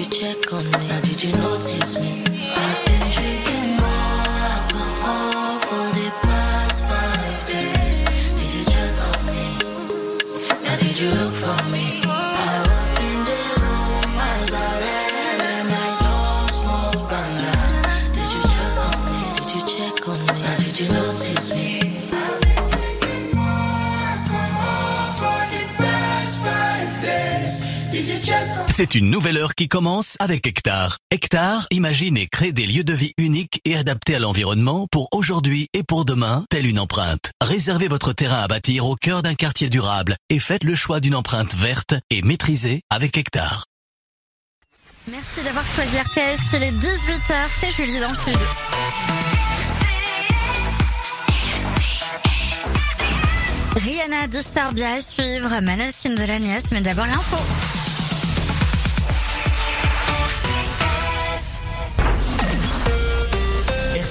you check on me? Or did you notice me? C'est une nouvelle heure qui commence avec Hectare. Hectare imagine et crée des lieux de vie uniques et adaptés à l'environnement pour aujourd'hui et pour demain, telle une empreinte. Réservez votre terrain à bâtir au cœur d'un quartier durable et faites le choix d'une empreinte verte et maîtrisée avec Hectare. Merci d'avoir choisi RTS. Il est 18h, c'est Julie dans le Sud. Rihanna Disturbia à suivre, Manal Cinderanias, mais d'abord l'info.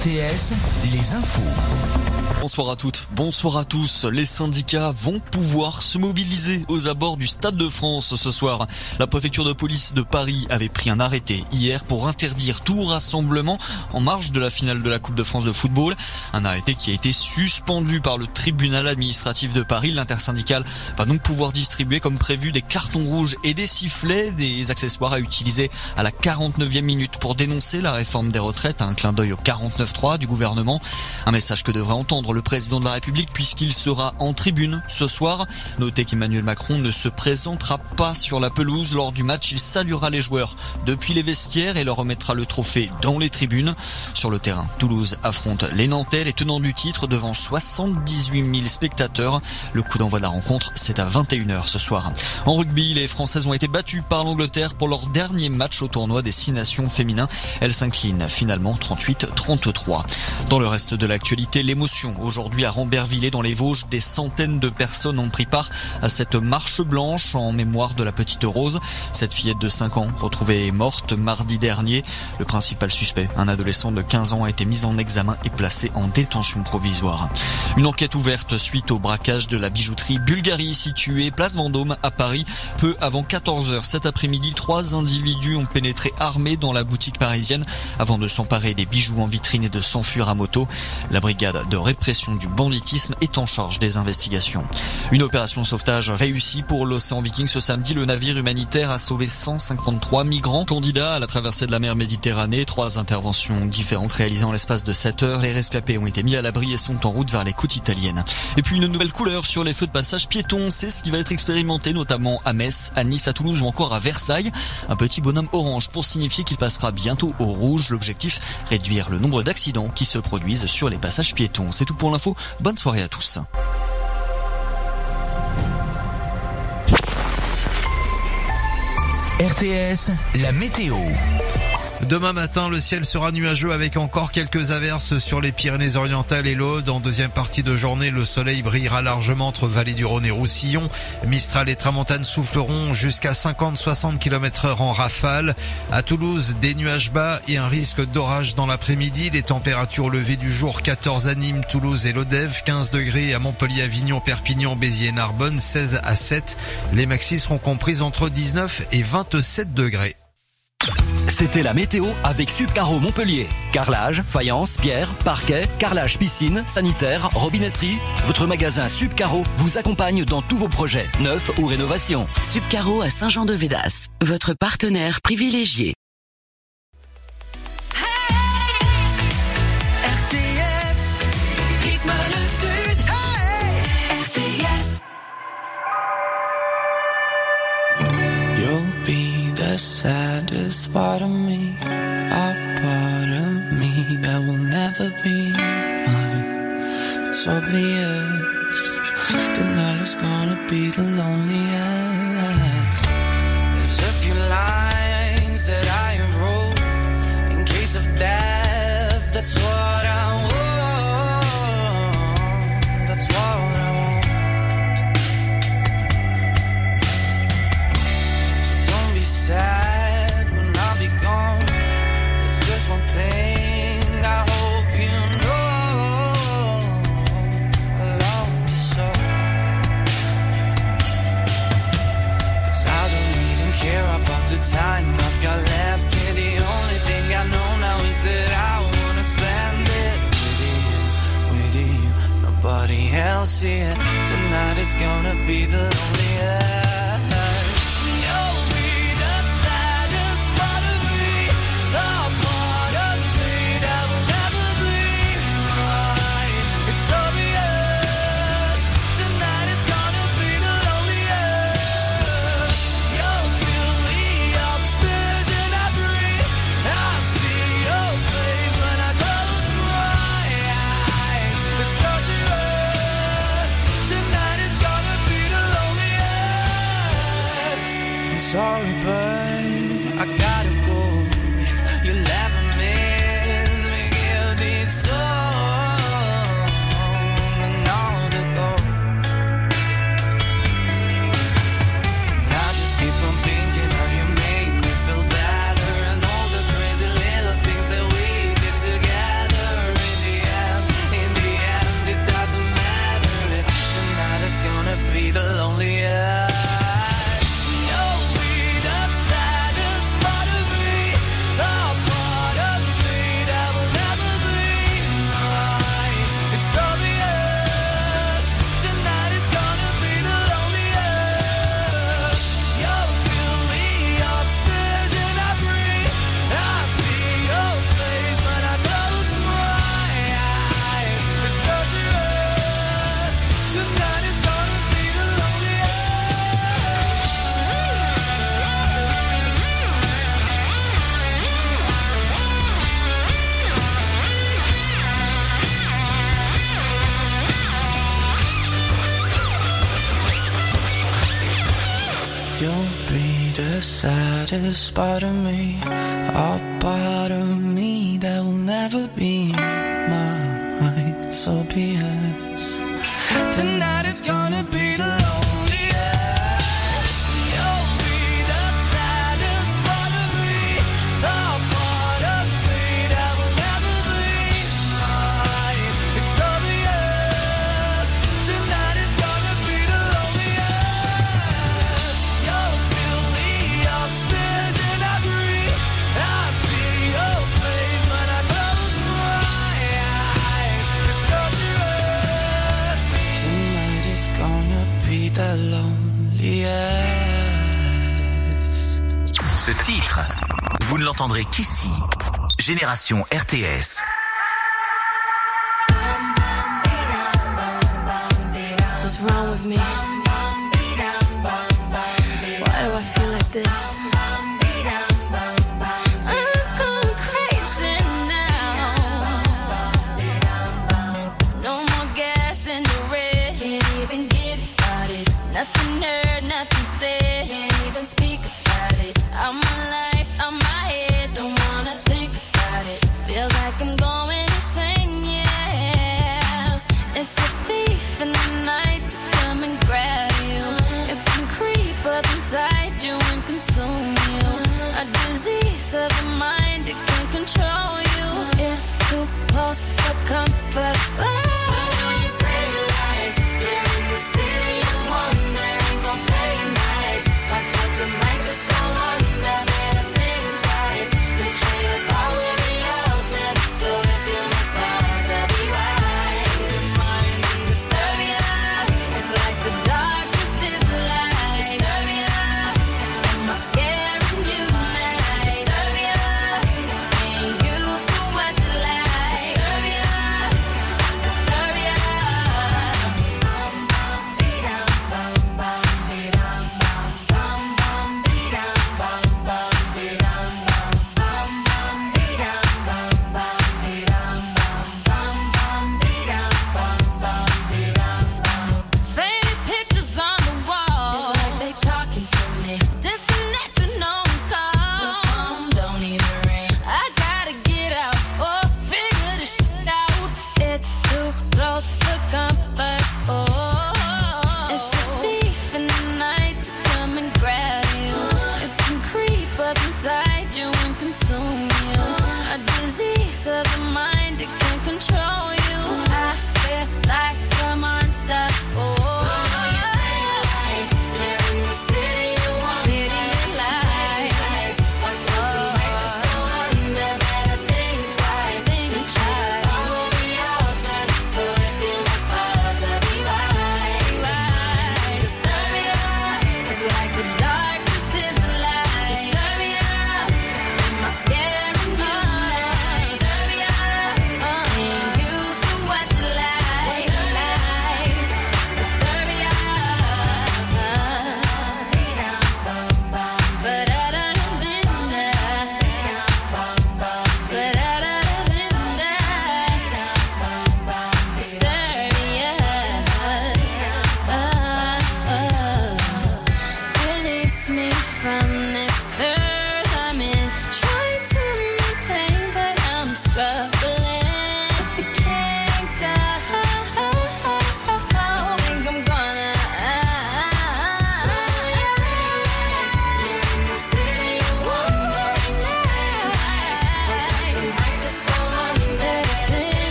RTS, les infos. Bonsoir à toutes, bonsoir à tous. Les syndicats vont pouvoir se mobiliser aux abords du Stade de France ce soir. La préfecture de police de Paris avait pris un arrêté hier pour interdire tout rassemblement en marge de la finale de la Coupe de France de football. Un arrêté qui a été suspendu par le tribunal administratif de Paris. L'intersyndicale va donc pouvoir distribuer comme prévu des cartons rouges et des sifflets, des accessoires à utiliser à la 49e minute pour dénoncer la réforme des retraites. Un clin d'œil au 49.3 du gouvernement. Un message que devrait entendre le président de la République puisqu'il sera en tribune ce soir. Notez qu'Emmanuel Macron ne se présentera pas sur la pelouse lors du match. Il saluera les joueurs depuis les vestiaires et leur remettra le trophée dans les tribunes. Sur le terrain, Toulouse affronte les Nantais, les tenants du titre devant 78 000 spectateurs. Le coup d'envoi de la rencontre, c'est à 21h ce soir. En rugby, les Françaises ont été battues par l'Angleterre pour leur dernier match au tournoi des Six Nations féminins. Elles s'inclinent finalement 38-33. Dans le reste de l'actualité, l'émotion aujourd'hui à Rambervillers dans les Vosges, des centaines de personnes ont pris part à cette marche blanche en mémoire de la petite Rose. Cette fillette de 5 ans retrouvée morte mardi dernier. Le principal suspect, un adolescent de 15 ans, a été mis en examen et placé en détention provisoire. Une enquête ouverte suite au braquage de la bijouterie Bulgarie située place Vendôme à Paris. Peu avant 14h cet après-midi, trois individus ont pénétré armés dans la boutique parisienne avant de s'emparer des bijoux en vitrine et de s'enfuir à moto. La brigade de répression du banditisme est en charge des investigations. Une opération sauvetage réussie pour l'océan Viking ce samedi. Le navire humanitaire a sauvé 153 migrants candidats à la traversée de la mer Méditerranée. Trois interventions différentes réalisées en l'espace de 7 heures. Les rescapés ont été mis à l'abri et sont en route vers les côtes italiennes. Et puis une nouvelle couleur sur les feux de passage piétons. C'est ce qui va être expérimenté notamment à Metz, à Nice, à Toulouse ou encore à Versailles. Un petit bonhomme orange pour signifier qu'il passera bientôt au rouge. L'objectif, réduire le nombre d'accidents qui se produisent sur les passages piétons. C'est tout pour l'info. Bonne soirée à tous. RTS, la météo. Demain matin, le ciel sera nuageux avec encore quelques averses sur les Pyrénées-Orientales et l'Aude. En deuxième partie de journée, le soleil brillera largement entre Vallée du Rhône et Roussillon. Mistral et Tramontane souffleront jusqu'à 50-60 km heure en rafale. À Toulouse, des nuages bas et un risque d'orage dans l'après-midi. Les températures levées du jour 14 à Nîmes, Toulouse et l'Odève, 15 degrés à Montpellier, Avignon, Perpignan, Béziers Narbonne, 16 à 7. Les maxis seront comprises entre 19 et 27 degrés. C'était la météo avec Subcaro Montpellier. Carrelage, faïence, pierre, parquet, carrelage piscine, sanitaire, robinetterie. Votre magasin Subcaro vous accompagne dans tous vos projets, neufs ou rénovations. Subcaro à Saint-Jean-de-Védas, votre partenaire privilégié. RTS, saddest part of me, a part of me that will never be mine. It's obvious tonight is gonna be the loneliest. I'll see it. Tonight is gonna be the lonely saddest part of me, a part of me that will never be. l'entendrez qu'ici. Génération RTS.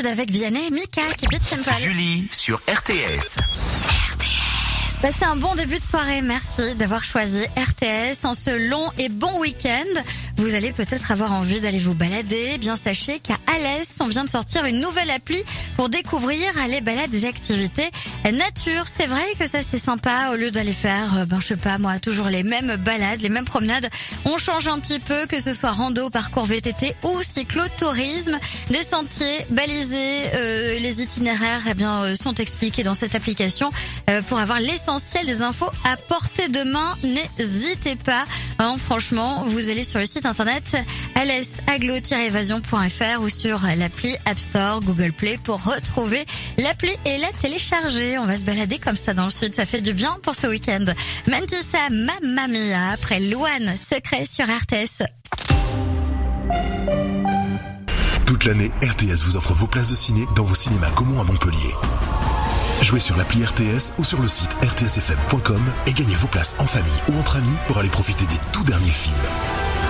Sud avec Vianney Mika. Julie sur RTS. Passez un bon début de soirée. Merci d'avoir choisi RTS en ce long et bon week-end. Vous allez peut-être avoir envie d'aller vous balader. Bien sachez qu'à Alès, on vient de sortir une nouvelle appli pour découvrir les balades et activités nature. C'est vrai que ça c'est sympa au lieu d'aller faire, euh, ben je sais pas moi, toujours les mêmes balades, les mêmes promenades. On change un petit peu, que ce soit rando, parcours VTT ou cyclotourisme. Des sentiers balisés, euh, les itinéraires eh bien euh, sont expliqués dans cette application Euh, pour avoir l'essentiel des infos à portée de main. N'hésitez pas. Hein, franchement, vous allez sur le site internet alsaglo-évasion.fr ou sur l'appli App Store, Google Play pour retrouver l'appli et la télécharger. On va se balader comme ça dans le sud. Ça fait du bien pour ce week-end. Mantissa Mamma Mia après Loane Secret sur RTS. Toute l'année, RTS vous offre vos places de ciné dans vos cinémas Gaumont à Montpellier. Jouez sur l'appli RTS ou sur le site rtsfm.com et gagnez vos places en famille ou entre amis pour aller profiter des tout derniers films.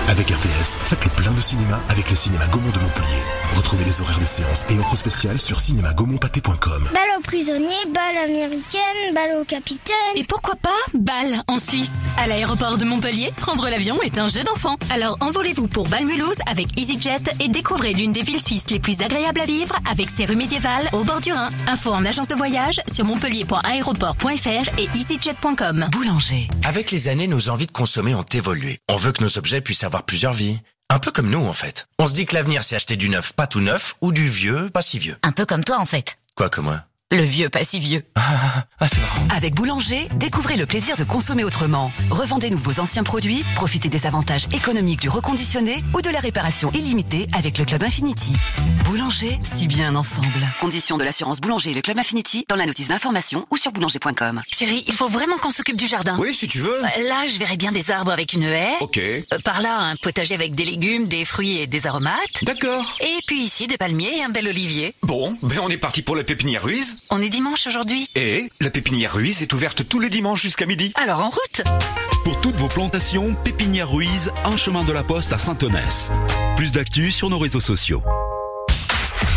Avec RTS, faites le plein de cinéma avec les cinémas Gaumont de Montpellier. Retrouvez les horaires des séances et offres spéciales sur cinémagaumontpâté.com. Balle aux prisonniers, balle américaine, balle au capitaine. Et pourquoi pas balle en Suisse À l'aéroport de Montpellier, prendre l'avion est un jeu d'enfant. Alors envolez-vous pour Balmulhouse avec EasyJet et découvrez l'une des villes suisses les plus agréables à vivre avec ses rues médiévales au bord du Rhin. Info en agence de voyage sur montpellier.aéroport.fr et easyjet.com. Boulanger. Avec les années, nos envies de consommer ont évolué. On veut que nos objets puissent avoir plusieurs vies. Un peu comme nous, en fait. On se dit que l'avenir, c'est acheter du neuf, pas tout neuf, ou du vieux, pas si vieux. Un peu comme toi en fait. Quoi que moi Le vieux pas si vieux. Ah, c'est marrant. Avec Boulanger, découvrez le plaisir de consommer autrement. Revendez-nous vos anciens produits, profitez des avantages économiques du reconditionné ou de la réparation illimitée avec le Club Infinity. Boulanger, si bien ensemble. Conditions de l'assurance Boulanger et le Club Infinity dans la notice d'information ou sur boulanger.com. Chérie, il faut vraiment qu'on s'occupe du jardin. Oui, si tu veux. Euh, Là, je verrais bien des arbres avec une haie. Ok. Euh, Par là, un potager avec des légumes, des fruits et des aromates. D'accord. Et puis ici, des palmiers et un bel olivier. Bon, ben on est parti pour la pépinière Ruiz. On est dimanche aujourd'hui. Et la pépinière Ruiz est ouverte tous les dimanches jusqu'à midi. Alors en route Pour toutes vos plantations, Pépinière Ruiz, un chemin de la poste à Saint-Onès. Plus d'actu sur nos réseaux sociaux.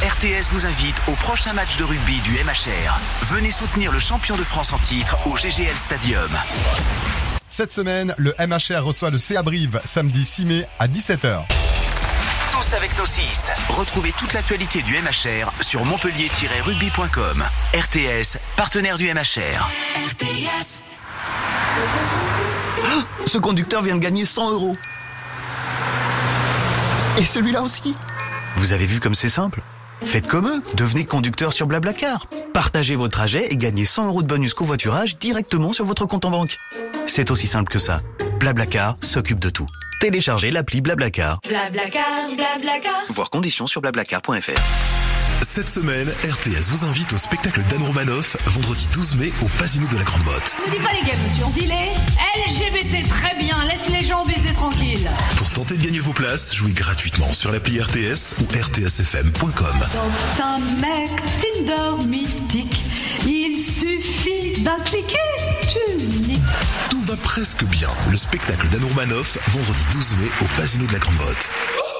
RTS vous invite au prochain match de rugby du MHR. Venez soutenir le champion de France en titre au GGL Stadium. Cette semaine, le MHR reçoit le CA Brive samedi 6 mai à 17h. Avec nos cistes. Retrouvez toute l'actualité du MHR sur montpellier-rugby.com. RTS, partenaire du MHR. RTS. Ce conducteur vient de gagner 100 euros. Et celui-là aussi. Vous avez vu comme c'est simple? Faites comme eux, devenez conducteur sur Blablacar. Partagez vos trajets et gagnez 100 euros de bonus covoiturage directement sur votre compte en banque. C'est aussi simple que ça. Blablacar s'occupe de tout. Téléchargez l'appli Blablacar. Blablacar, blablacar. Voir conditions sur blablacar.fr. Cette semaine, RTS vous invite au spectacle d'Anne Romanoff, vendredi 12 mai au Pasino de la Grande Motte. Ne dis pas les gars, monsieur, on dit les LGBT, très bien, laisse les gens baiser tranquille. Pour tenter de gagner vos places, jouez gratuitement sur l'appli RTS ou rtsfm.com. Dans un mec Tinder mythique, il suffit d'un cliquer, presque bien. Le spectacle d'Anne Romanoff, vendredi 12 mai au Pasino de la Grande Motte.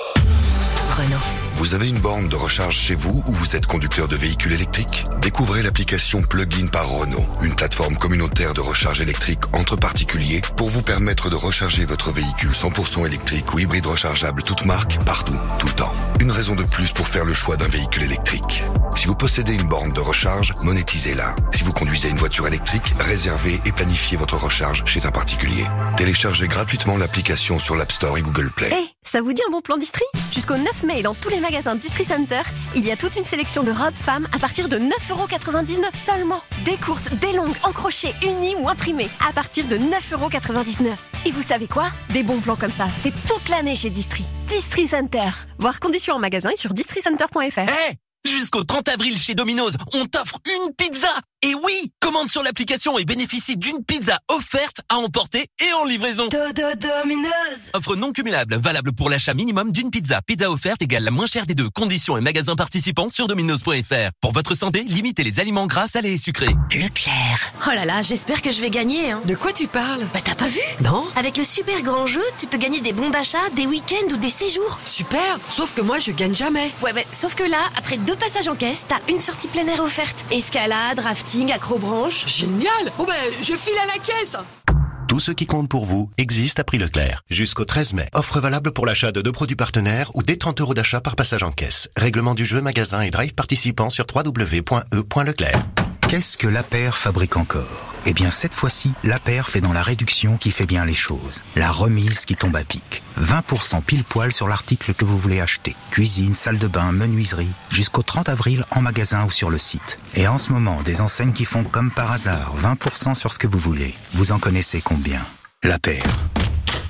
Renault. Vous avez une borne de recharge chez vous ou vous êtes conducteur de véhicules électriques? Découvrez l'application Plugin par Renault, une plateforme communautaire de recharge électrique entre particuliers pour vous permettre de recharger votre véhicule 100% électrique ou hybride rechargeable toute marque, partout, tout le temps. Une raison de plus pour faire le choix d'un véhicule électrique. Si vous possédez une borne de recharge, monétisez-la. Si vous conduisez une voiture électrique, réservez et planifiez votre recharge chez un particulier. Téléchargez gratuitement l'application sur l'App Store et Google Play. Ça vous dit un bon plan Distri? Jusqu'au 9 mai, dans tous les magasins Distri Center, il y a toute une sélection de robes femmes à partir de 9,99€ seulement. Des courtes, des longues, en crochet, unies ou imprimées, à partir de 9,99€. Et vous savez quoi? Des bons plans comme ça, c'est toute l'année chez Distri. Distri Center. Voir conditions en magasin et sur districenter.fr. Eh Jusqu'au 30 avril chez Domino's, on t'offre une pizza Et oui Commande sur l'application et bénéficie d'une pizza offerte à emporter et en livraison Domino's Offre non cumulable, valable pour l'achat minimum d'une pizza. Pizza offerte égale la moins chère des deux. Conditions et magasins participants sur dominos.fr. Pour votre santé, limitez les aliments gras, salés et sucrés. Leclerc. Oh là là, j'espère que je vais gagner. Hein. De quoi tu parles? Bah t'as pas vu? Non. Avec le super grand jeu, tu peux gagner des bons d'achat, des week-ends ou des séjours. Super Sauf que moi, je gagne jamais. Ouais, ouais, sauf que là, après deux passages en caisse, t'as une sortie plein air offerte. Escalade, rafting, Génial Bon ben, je file à la caisse Tout ce qui compte pour vous existe à prix Leclerc. Jusqu'au 13 mai. Offre valable pour l'achat de deux produits partenaires ou des 30 euros d'achat par passage en caisse. Règlement du jeu, magasin et drive participant sur www.e.leclerc. Qu'est-ce que l'APER fabrique encore? Eh bien cette fois-ci, l'APER fait dans la réduction qui fait bien les choses. La remise qui tombe à pic. 20% pile poil sur l'article que vous voulez acheter. Cuisine, salle de bain, menuiserie. Jusqu'au 30 avril en magasin ou sur le site. Et en ce moment, des enseignes qui font comme par hasard 20% sur ce que vous voulez. Vous en connaissez combien? L'APER.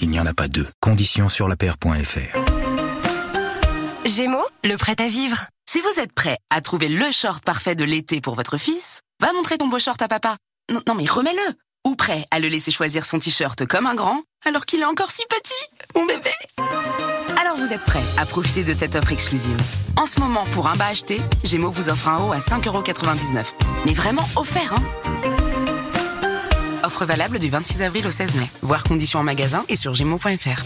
Il n'y en a pas deux. Conditions sur l'APER.fr. Gémeaux, le prêt à vivre. Si vous êtes prêt à trouver le short parfait de l'été pour votre fils, va montrer ton beau short à papa. Non, mais remets-le. Ou prêt à le laisser choisir son t-shirt comme un grand, alors qu'il est encore si petit, mon bébé. Alors vous êtes prêt à profiter de cette offre exclusive. En ce moment, pour un bas acheté, Gémeaux vous offre un haut à 5,99€. Mais vraiment offert, hein Offre valable du 26 avril au 16 mai. Voir conditions en magasin et sur gémeaux.fr.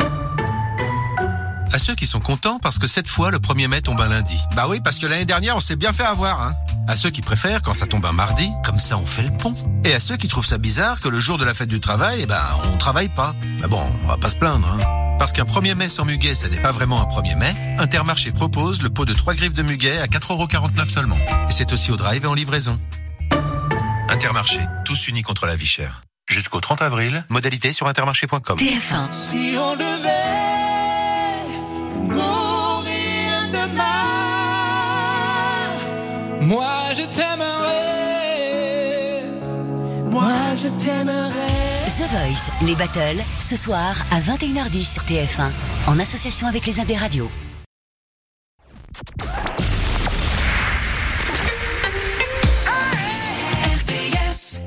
À ceux qui sont contents parce que cette fois, le 1er mai tombe un lundi. Bah oui, parce que l'année dernière, on s'est bien fait avoir, hein. À ceux qui préfèrent quand ça tombe un mardi, comme ça on fait le pont. Et à ceux qui trouvent ça bizarre que le jour de la fête du travail, eh ben, on travaille pas. Mais bon, on va pas se plaindre, hein. Parce qu'un 1er mai sans muguet, ça n'est pas vraiment un 1er mai, Intermarché propose le pot de 3 griffes de muguet à 4,49€ seulement. Et c'est aussi au drive et en livraison. Intermarché, tous unis contre la vie chère. Jusqu'au 30 avril, modalité sur intermarché.com. TF1. Si on devait je t'aimerais. The Voice, les battles, ce soir à 21h10 sur TF1, en association avec les Indes Radio. RTS.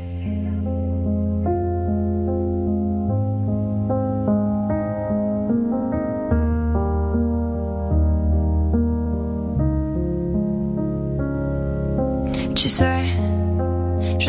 Tu sais,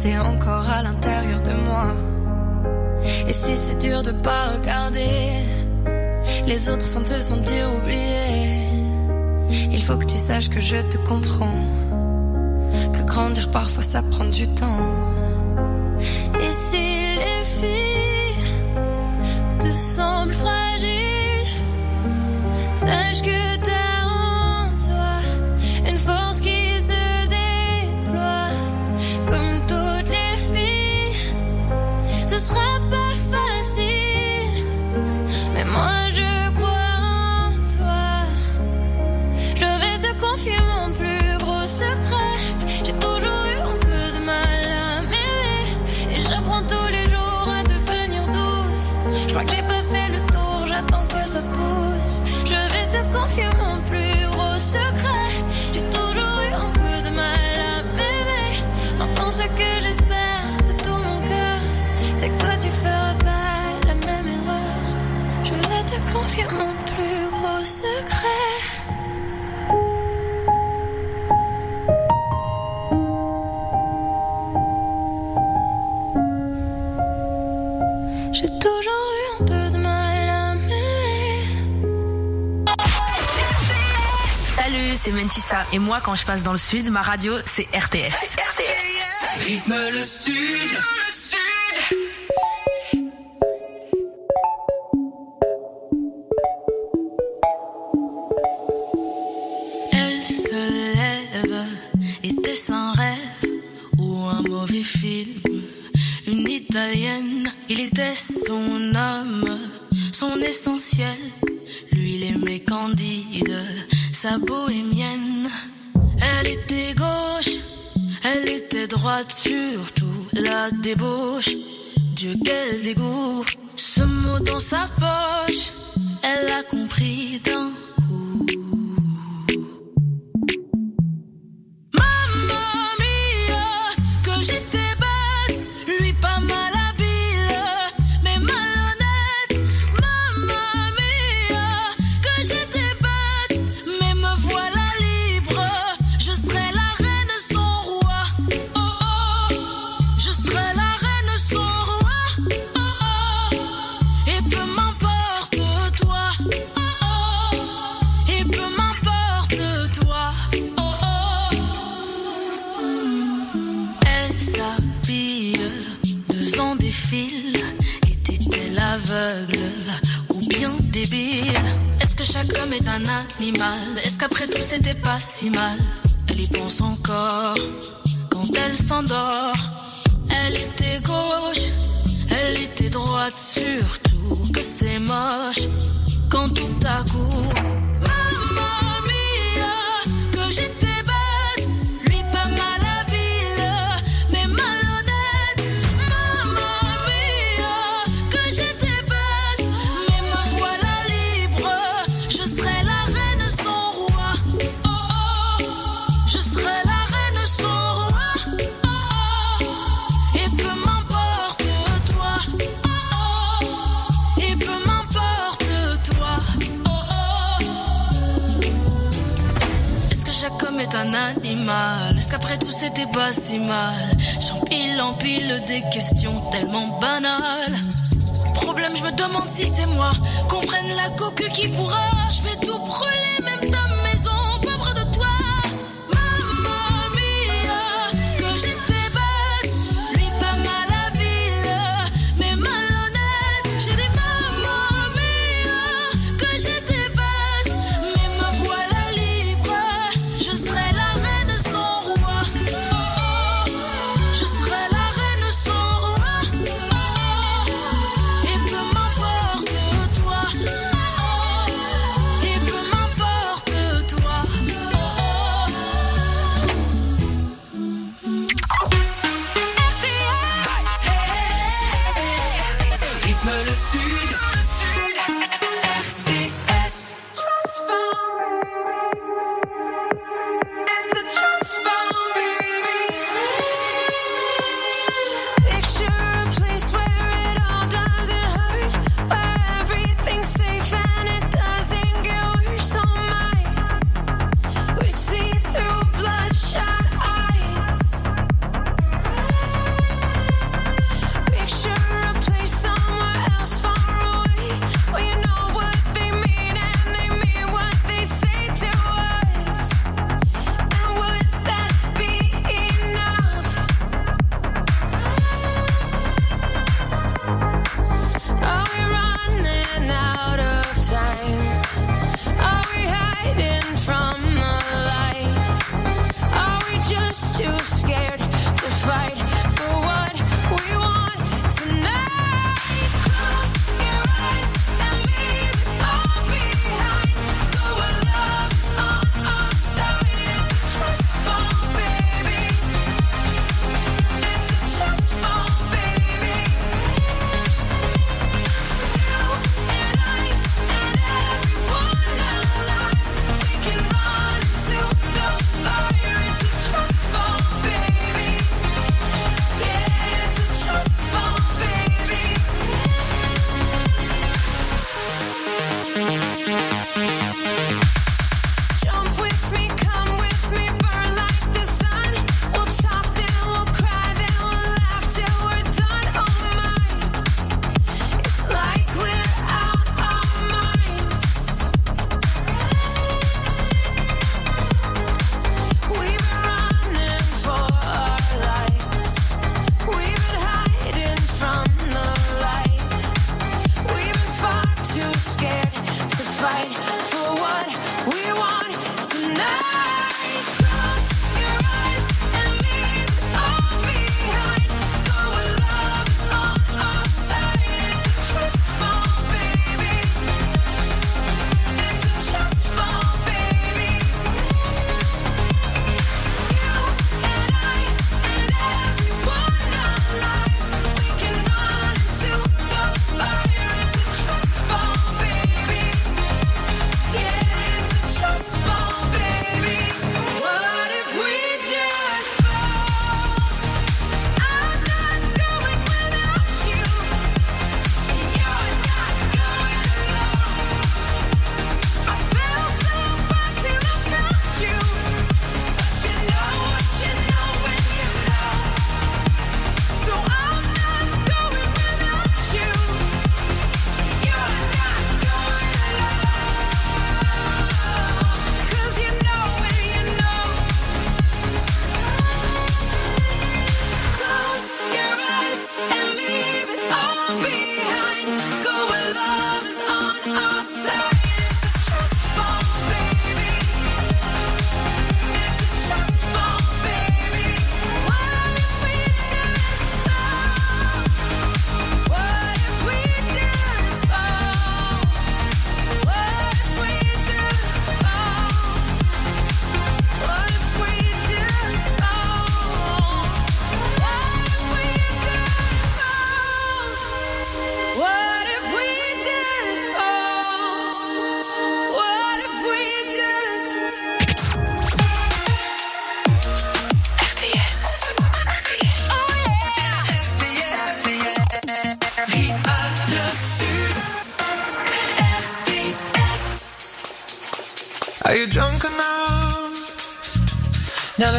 c'est encore à l'intérieur de moi. Et si c'est dur de pas regarder les autres sans te sentir oublié, il faut que tu saches que je te comprends, que grandir parfois ça prend du temps. Et si les filles te semblent fragiles, sache que confier mon plus gros secret. J'ai toujours eu un peu de mal à m'aimer. Maintenant, ce que j'espère de tout mon cœur, c'est que toi tu feras pas la même erreur. Je vais te confier mon plus gros secret. C'est Mentissa. Et moi, quand je passe dans le sud, ma radio, c'est RTS. RTS. Rythme le sud. Était-elle aveugle ou bien débile? Est-ce que chaque homme est un animal? Est-ce qu'après tout c'était pas si mal? Elle y pense encore quand elle s'endort. Elle était gauche, elle était droite, surtout que c'est moche quand tout à coup. Parce qu'après tout, c'était pas si mal. J'empile, empile des questions tellement banales. Problème, je me demande si c'est moi. Qu'on prenne la coque qui pourra. Je vais tout brûler.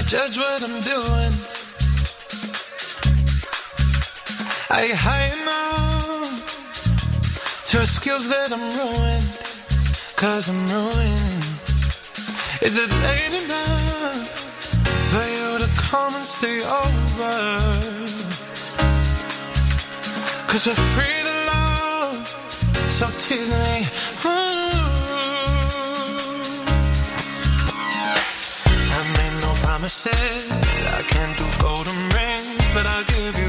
Judge what I'm doing. You high enough to skills that I'm ruined? Cause I'm ruined. Is it late enough for you to come and stay over? Cause we're free to love, so tease me. Can't golden rings, but I'll give you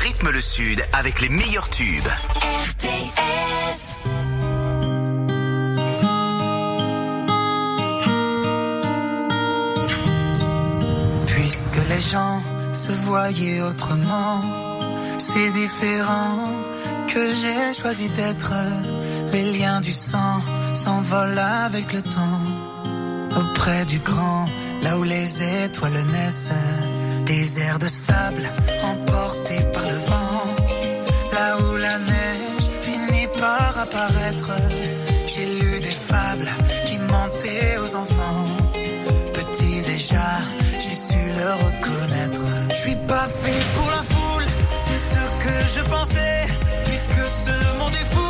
rythme le sud avec les meilleurs tubes. Puisque les gens se voyaient autrement, c'est différent que j'ai choisi d'être. Les liens du sang s'envolent avec le temps. Auprès du grand, là où les étoiles naissent, airs de sable emportés par le vent. Là où la neige finit par apparaître, j'ai lu des fables qui mentaient aux enfants. Petit déjà, j'ai su le reconnaître. Je suis pas fait pour la foule, c'est ce que je pensais. Puisque ce monde est fou,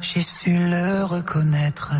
J'ai su le reconnaître.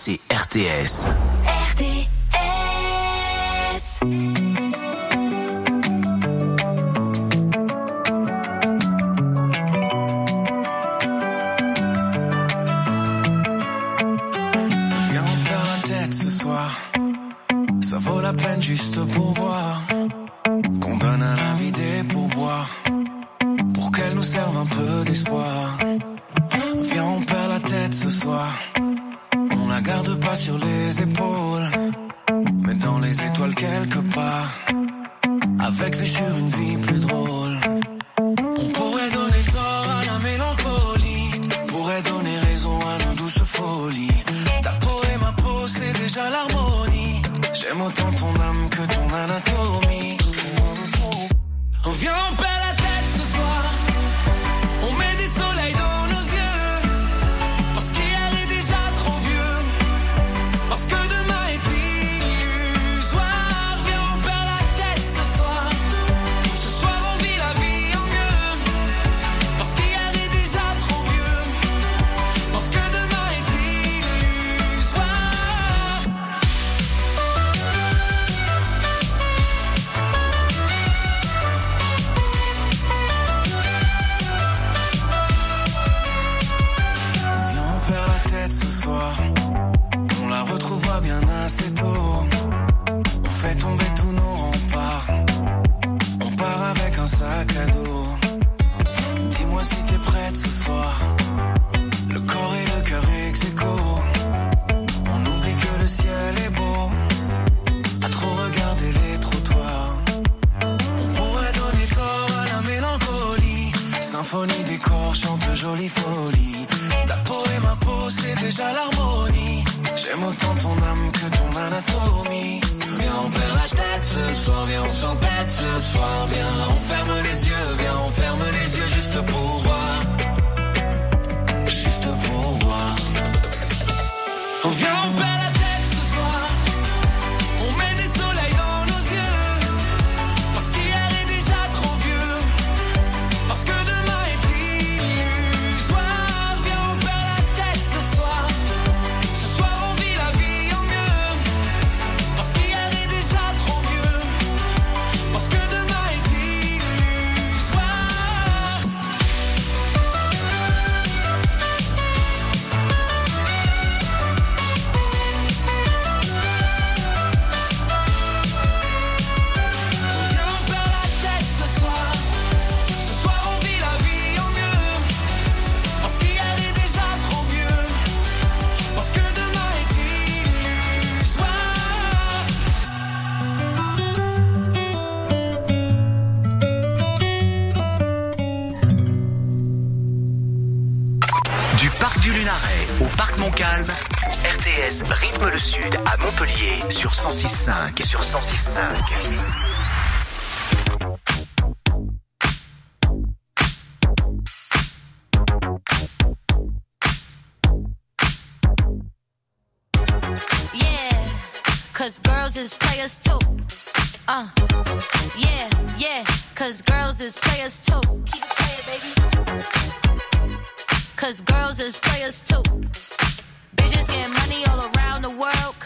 C'est RTS. Viens,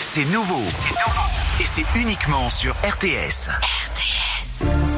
C'est nouveau. C'est nouveau. Et c'est uniquement sur RTS. RTS.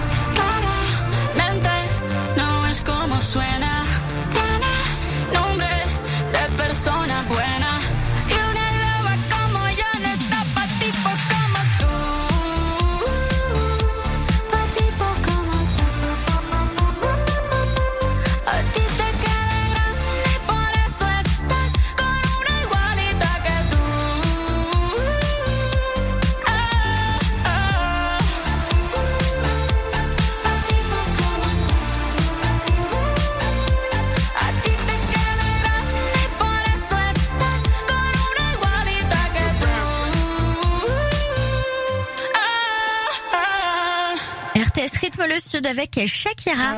lost le sud avec Shakira.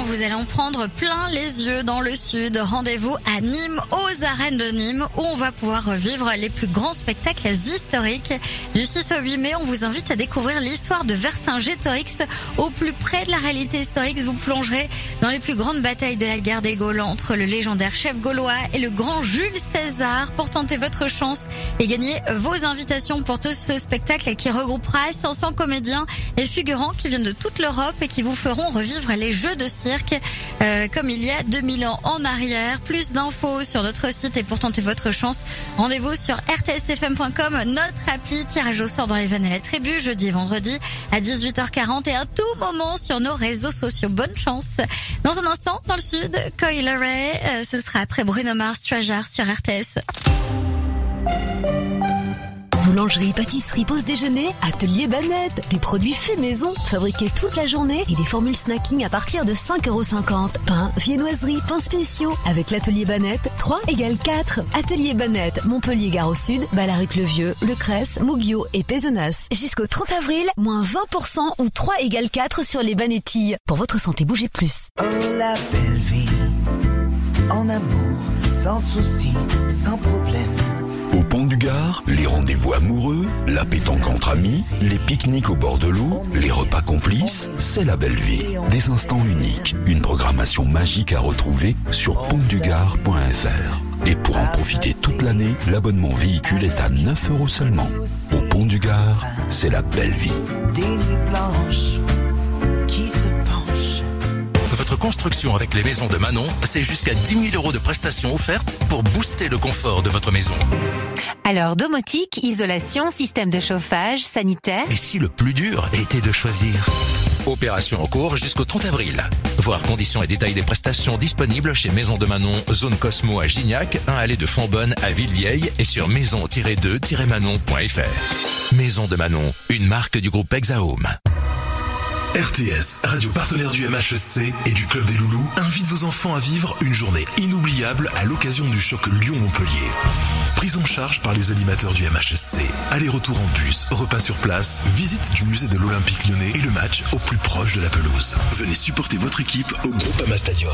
Vous allez en prendre plein les yeux dans le sud. Rendez-vous à Nîmes, aux arènes de Nîmes, où on va pouvoir revivre les plus grands spectacles historiques. Du 6 au 8 mai, on vous invite à découvrir l'histoire de Vercingétorix au plus près de la réalité historique. Vous plongerez dans les plus grandes batailles de la guerre des Gaules entre le légendaire chef gaulois et le grand Jules César pour tenter votre chance et gagner vos invitations pour ce spectacle qui regroupera 500 comédiens et figurants qui viennent de toute l'Europe et qui vous feront revivre les jeux de cirque euh, comme il y a 2000 ans en arrière. Plus d'infos sur notre site et pour tenter votre chance, rendez-vous sur rtsfm.com, notre appli tirage au sort dans les vannes et la tribu, jeudi et vendredi à 18h40 et à tout moment sur nos réseaux sociaux. Bonne chance. Dans un instant, dans le sud, Coil Ray, euh, ce sera après Bruno Mars Treasure sur RTS. Boulangerie, pâtisserie, pause déjeuner, atelier Banette. Des produits faits maison, fabriqués toute la journée et des formules snacking à partir de 5,50€. Pain, viennoiserie, pains spéciaux. Avec l'atelier Banette, 3 égale 4. Atelier Banette, Montpellier Gare au Sud, Balaruc-le-Vieux, Le Cresse, et Pézenas. Jusqu'au 30 avril, moins 20% ou 3 égale 4 sur les banettilles. Pour votre santé, bougez plus. Oh la belle en amour, sans sans problème. Pont du Gard, les rendez-vous amoureux, la pétanque entre amis, les pique-niques au bord de l'eau, les repas complices, c'est la belle vie. Des instants uniques, une programmation magique à retrouver sur pontdugard.fr. Et pour en profiter toute l'année, l'abonnement véhicule est à 9 euros seulement. Au Pont du Gard, c'est la belle vie. Votre construction avec les maisons de Manon, c'est jusqu'à 10 000 euros de prestations offertes pour booster le confort de votre maison. Alors, domotique, isolation, système de chauffage, sanitaire. Et si le plus dur était de choisir? Opération en cours jusqu'au 30 avril. Voir conditions et détails des prestations disponibles chez Maison de Manon, zone Cosmo à Gignac, 1 allée de Fonbonne à Villevieille et sur maison-2-manon.fr. Maison de Manon, une marque du groupe Hexahome. RTS, radio partenaire du MHSC et du Club des Loulous, invite vos enfants à vivre une journée inoubliable à l'occasion du choc Lyon-Montpellier. Prise en charge par les animateurs du MHSC. Aller-retour en bus, repas sur place, visite du musée de l'Olympique lyonnais et le match au plus proche de la pelouse. Venez supporter votre équipe au Groupama Stadium.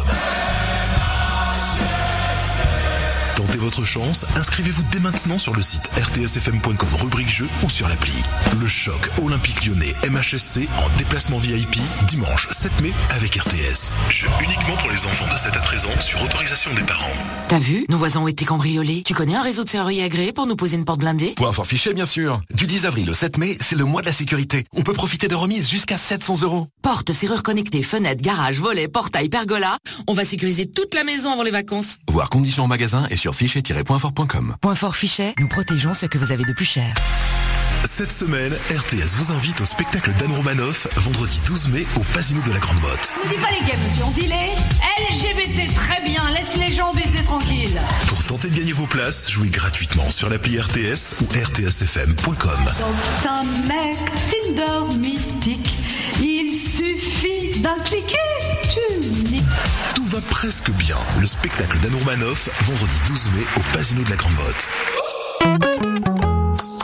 Tentez votre chance, inscrivez-vous dès maintenant sur le site rtsfm.com rubrique jeu ou sur l'appli. Le choc olympique lyonnais MHSC en déplacement VIP dimanche 7 mai avec RTS. Jeu uniquement pour les enfants de 7 à 13 ans sur autorisation des parents. T'as vu? Nos voisins ont été cambriolés. Tu connais un réseau de serruriers agréé pour nous poser une porte blindée? Point fort fiché, bien sûr. Du 10 avril au 7 mai, c'est le mois de la sécurité. On peut profiter de remises jusqu'à 700 euros. Porte, serrure connectée, fenêtre, garage, volet, portail, pergola. On va sécuriser toute la maison avant les vacances. Voir conditions en magasin et sur fichet-pointfort.com. Point fort fichet, nous protégeons ce que vous avez de plus cher. Cette semaine, RTS vous invite au spectacle d'Anne Romanoff, vendredi 12 mai au Pasino de la Grande Motte. Ne dis pas les gays, monsieur, on dit les LGBT, très bien, laisse les gens baiser tranquille. Pour tenter de gagner vos places, jouez gratuitement sur l'appli RTS ou rtsfm.com. Dans un mec Tinder mythique, il suffit d'un niques. Presque bien. Le spectacle d'Anne Romanoff, vendredi 12 mai au Pasino de la Grande Motte.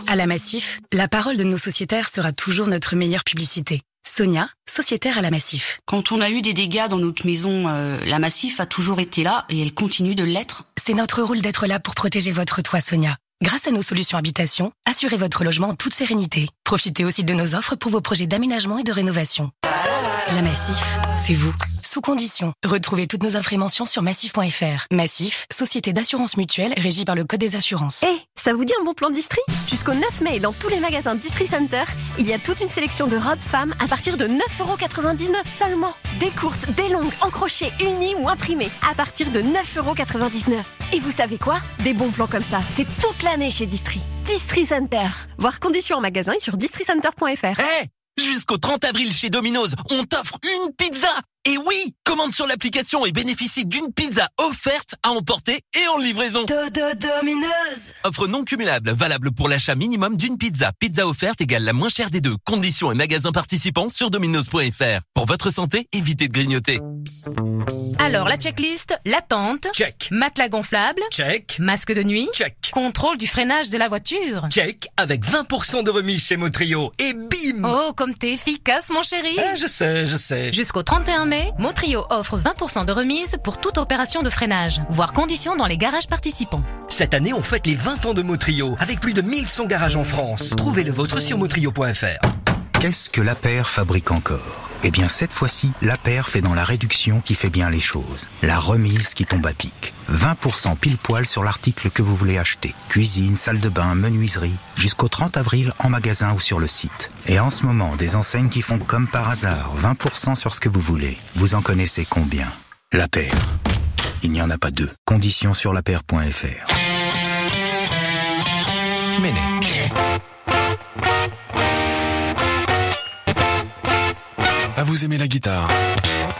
À la Massif, la parole de nos sociétaires sera toujours notre meilleure publicité. Sonia, sociétaire à la Massif. Quand on a eu des dégâts dans notre maison, euh, la Massif a toujours été là et elle continue de l'être. C'est notre rôle d'être là pour protéger votre toit, Sonia. Grâce à nos solutions habitation, assurez votre logement en toute sérénité. Profitez aussi de nos offres pour vos projets d'aménagement et de rénovation. La Massif, c'est vous. Sous condition. Retrouvez toutes nos offres et mentions sur massif.fr. Massif, société d'assurance mutuelle régie par le Code des assurances. Eh, ça vous dit un bon plan Distri Jusqu'au 9 mai, dans tous les magasins Distri Center, il y a toute une sélection de robes femmes à partir de 9,99€ seulement. Des courtes, des longues, en crochet, unies ou imprimées, à partir de 9,99€. Et vous savez quoi? Des bons plans comme ça, c'est toute l'année chez Distri. Distri Center. Voir conditions en magasin et sur districenter.fr. Eh Jusqu'au 30 avril chez Domino's, on t'offre une pizza Et oui Commande sur l'application et bénéficie d'une pizza offerte à emporter et en livraison Domino's Offre non cumulable, valable pour l'achat minimum d'une pizza. Pizza offerte égale la moins chère des deux. Conditions et magasins participants sur dominos.fr. Pour votre santé, évitez de grignoter. Alors, la checklist, l'attente. Check. Matelas gonflable. Check. Masque de nuit. Check. Contrôle du freinage de la voiture. Check. Avec 20% de remise chez Motrio. Et bim Oh, comme t'es efficace, mon chéri. Eh, Je sais, je sais. Jusqu'au 31 mai, Motrio offre 20% de remise pour toute opération de freinage. Voir conditions dans les garages participants. Cette année, on fête les 20 ans de Motrio, avec plus de 1100 garages en France. Trouvez le vôtre sur motrio.fr. Qu'est-ce que la paire fabrique encore? Eh bien cette fois-ci, la paire fait dans la réduction qui fait bien les choses. La remise qui tombe à pic. 20% pile poil sur l'article que vous voulez acheter. Cuisine, salle de bain, menuiserie. Jusqu'au 30 avril en magasin ou sur le site. Et en ce moment, des enseignes qui font comme par hasard 20% sur ce que vous voulez. Vous en connaissez combien? La paire. Il n'y en a pas deux. Conditions sur lapaire.fr. Méné. Vous aimez la guitare?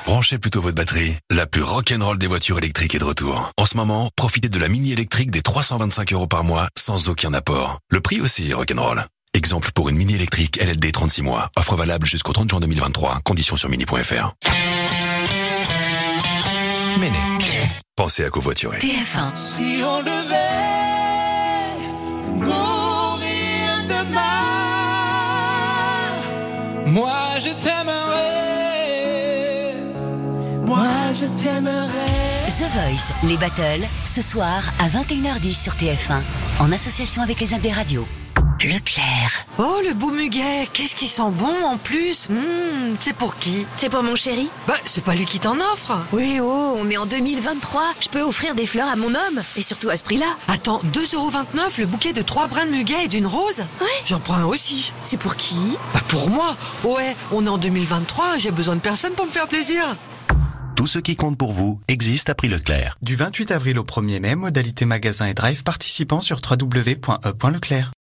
Branchez plutôt votre batterie. La plus rock'n'roll des voitures électriques est de retour. En ce moment, profitez de la mini électrique des 325 euros par mois sans aucun apport. Le prix aussi est rock'n'roll. Exemple pour une mini électrique LLD 36 mois. Offre valable jusqu'au 30 juin 2023. Conditions sur mini.fr. Méné. Pensez à covoiturer. TF1. Si on devait mourir demain, Moi je. Je t'aimerais. The Voice, les battles, ce soir à 21h10 sur TF1, en association avec les Indes radios. Leclerc. Oh, le beau muguet, qu'est-ce qui sent bon en plus Hum, C'est pour qui? C'est pour mon chéri Bah, c'est pas lui qui t'en offre Oui, oh, on est en 2023. Je peux offrir des fleurs à mon homme. Et surtout à ce prix-là. Attends, 2,29€ le bouquet de trois brins de muguet et d'une rose? Ouais. J'en prends un aussi. C'est pour qui? Bah, pour moi Ouais, on est en 2023, j'ai besoin de personne pour me faire plaisir. Tout ce qui compte pour vous existe à prix Leclerc. Du 28 avril au 1er mai, modalité magasin et drive participant sur www.e.leclerc.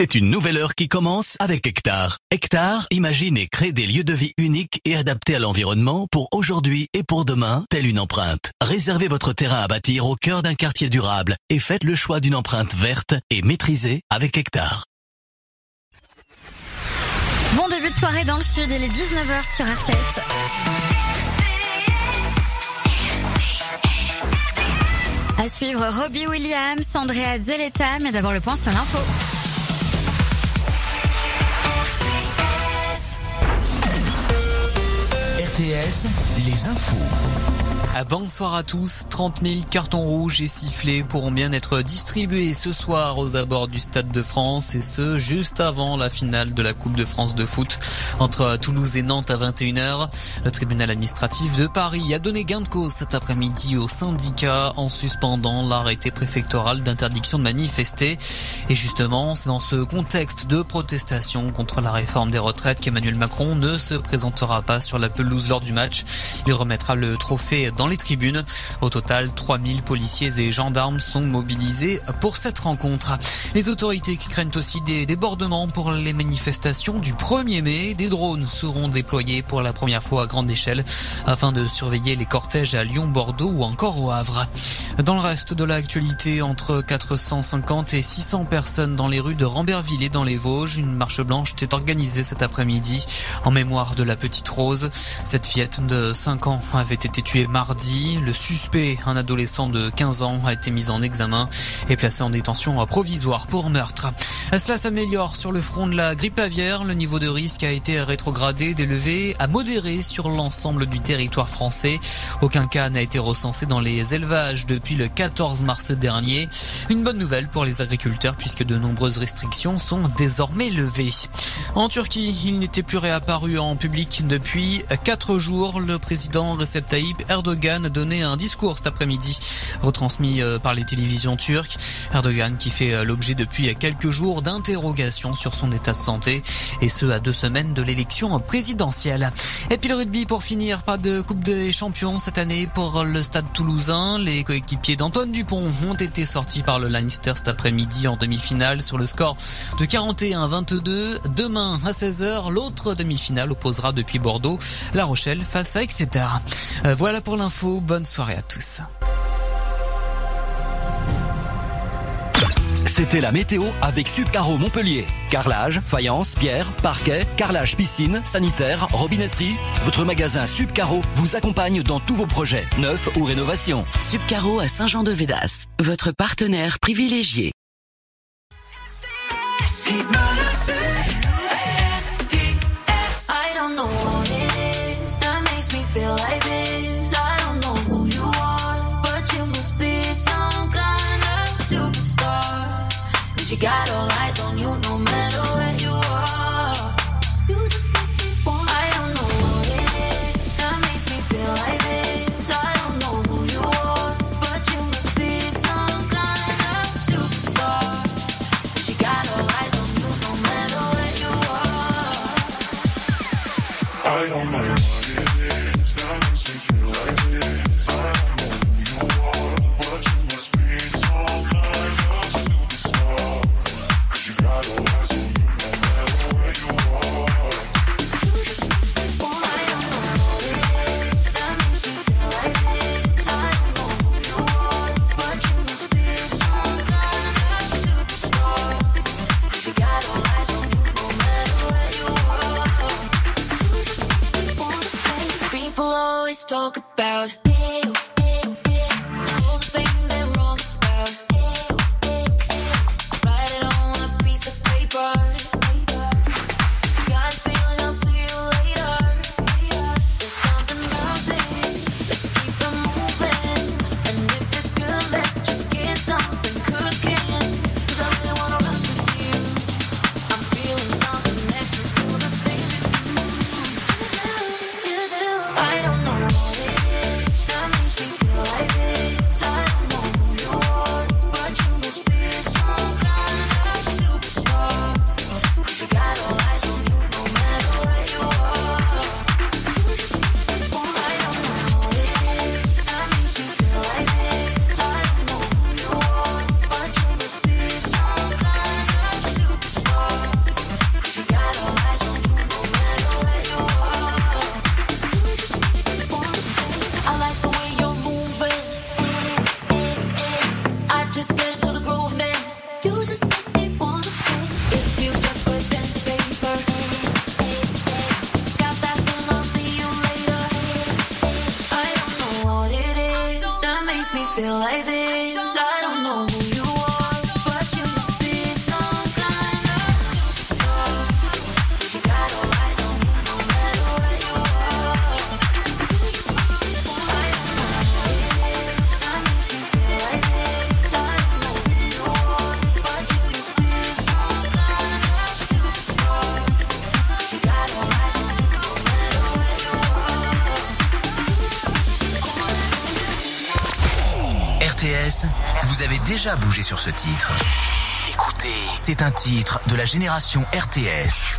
C'est une nouvelle heure qui commence avec Hectare. Hectare imagine et crée des lieux de vie uniques et adaptés à l'environnement pour aujourd'hui et pour demain, telle une empreinte. Réservez votre terrain à bâtir au cœur d'un quartier durable et faites le choix d'une empreinte verte et maîtrisée avec Hectare. Bon début de soirée dans le sud, il est 19h sur RTS. À suivre Robbie Williams, Andrea Zelletta, mais d'abord le point sur l'info. Les infos. Ah, bonsoir à tous. 30 000 cartons rouges et sifflets pourront bien être distribués ce soir aux abords du Stade de France et ce, juste avant la finale de la Coupe de France de foot entre Toulouse et Nantes à 21h. Le tribunal administratif de Paris a donné gain de cause cet après-midi aux syndicats en suspendant l'arrêté préfectoral d'interdiction de manifester. Et justement, c'est dans ce contexte de protestation contre la réforme des retraites qu'Emmanuel Macron ne se présentera pas sur la pelouse lors du match. Il remettra le trophée les tribunes. Au total, 3000 policiers et gendarmes sont mobilisés pour cette rencontre. Les autorités qui craignent aussi des débordements pour les manifestations du 1er mai. Des drones seront déployés pour la première fois à grande échelle afin de surveiller les cortèges à Lyon, Bordeaux ou encore au Havre. Dans le reste de l'actualité, entre 450 et 600 personnes dans les rues de Ramberville et dans les Vosges, une marche blanche est organisée cet après-midi en mémoire de la petite Rose. Cette fillette de 5 ans avait été tuée mardi. Le suspect, un adolescent de 15 ans, a été mis en examen et placé en détention provisoire pour meurtre. Cela s'améliore sur le front de la grippe aviaire. Le niveau de risque a été rétrogradé d'élevé à modéré sur l'ensemble du territoire français. Aucun cas n'a été recensé dans les élevages depuis le 14 mars dernier. Une bonne nouvelle pour les agriculteurs puisque de nombreuses restrictions sont désormais levées. En Turquie, il n'était plus réapparu en public depuis 4 jours. Le président Recep Tayyip Erdogan donnait un discours cet après-midi, retransmis par les télévisions turques. Erdogan qui fait l'objet depuis quelques jours d'interrogations sur son état de santé, et ce à deux semaines de l'élection présidentielle. Et puis le rugby pour finir, pas de Coupe des Champions cette année pour le Stade Toulousain. Les coéquipiers d'Antoine Dupont ont été sortis par le Leinster cet après-midi en demi-finale sur le score de 41-22. Demain à 16h, l'autre demi-finale opposera depuis Bordeaux La Rochelle face à Exeter. Voilà pour l'info, bonne soirée à tous. C'était la météo avec Subcaro Montpellier. Carrelage, faïence, pierre, parquet, carrelage piscine, sanitaire, robinetterie. Votre magasin Subcaro vous accompagne dans tous vos projets, neufs ou rénovations. Subcaro à Saint-Jean-de-Védas, votre partenaire privilégié. I don't know what it is that makes me feel like superstar. Cause you got all eyes on you no matter where you are. déjà bougé sur ce titre. Écoutez, c'est un titre de la génération RTS.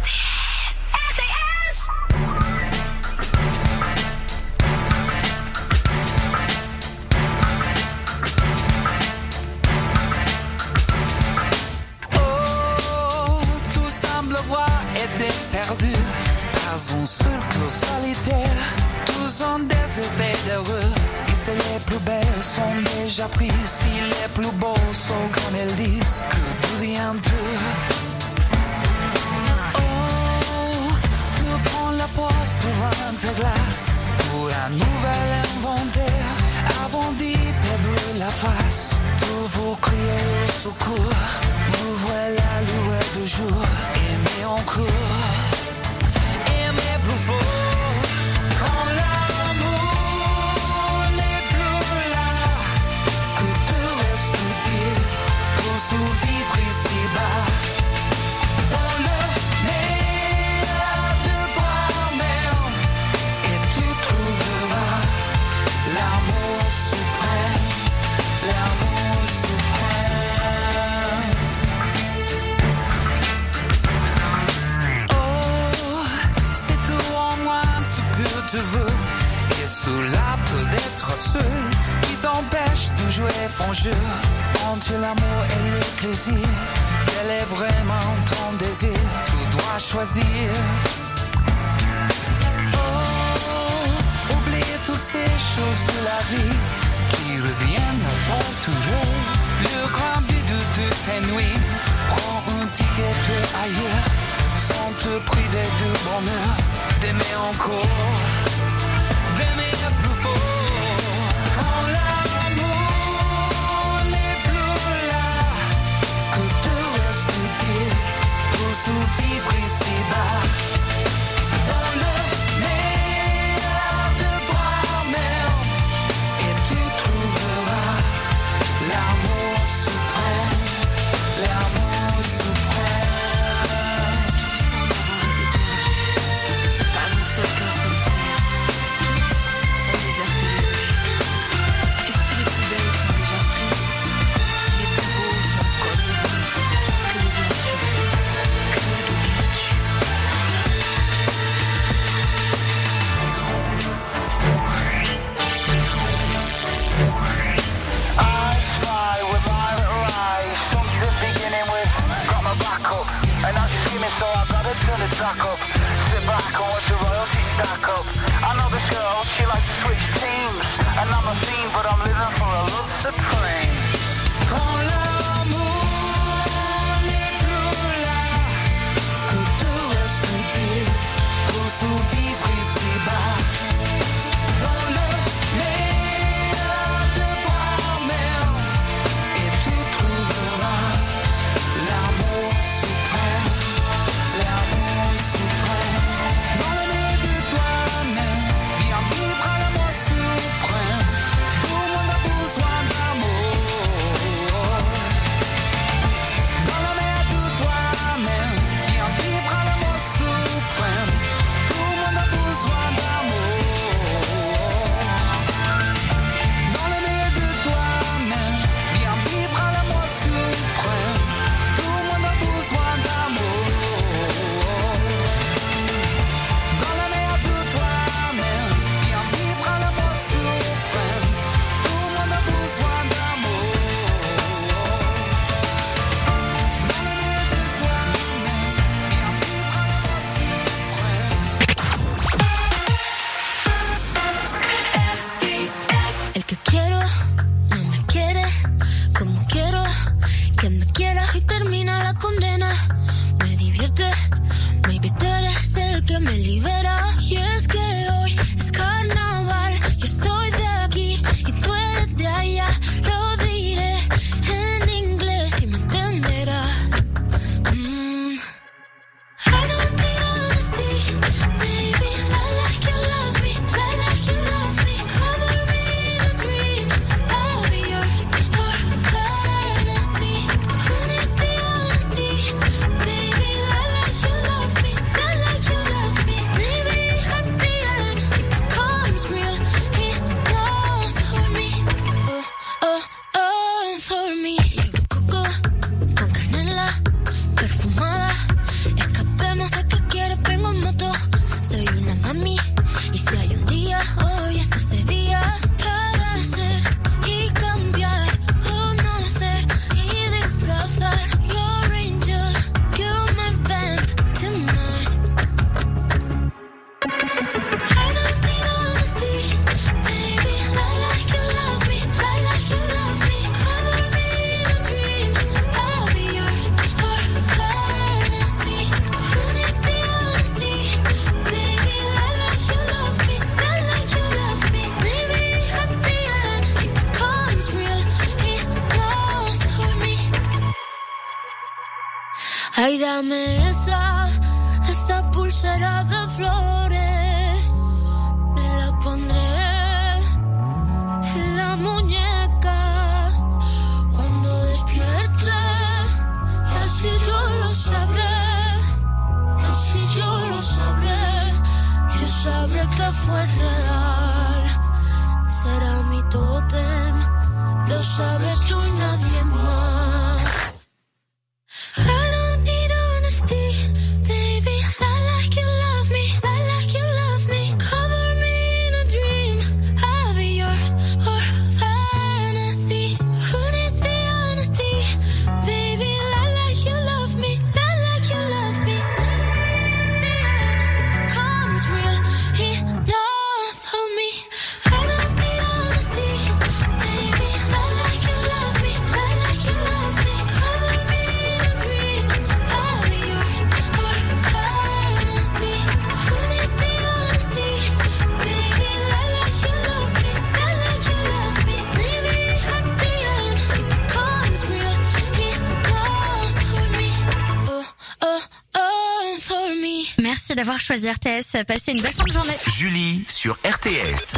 d'avoir choisi RTS. Passez une belle de journée. Julie sur RTS.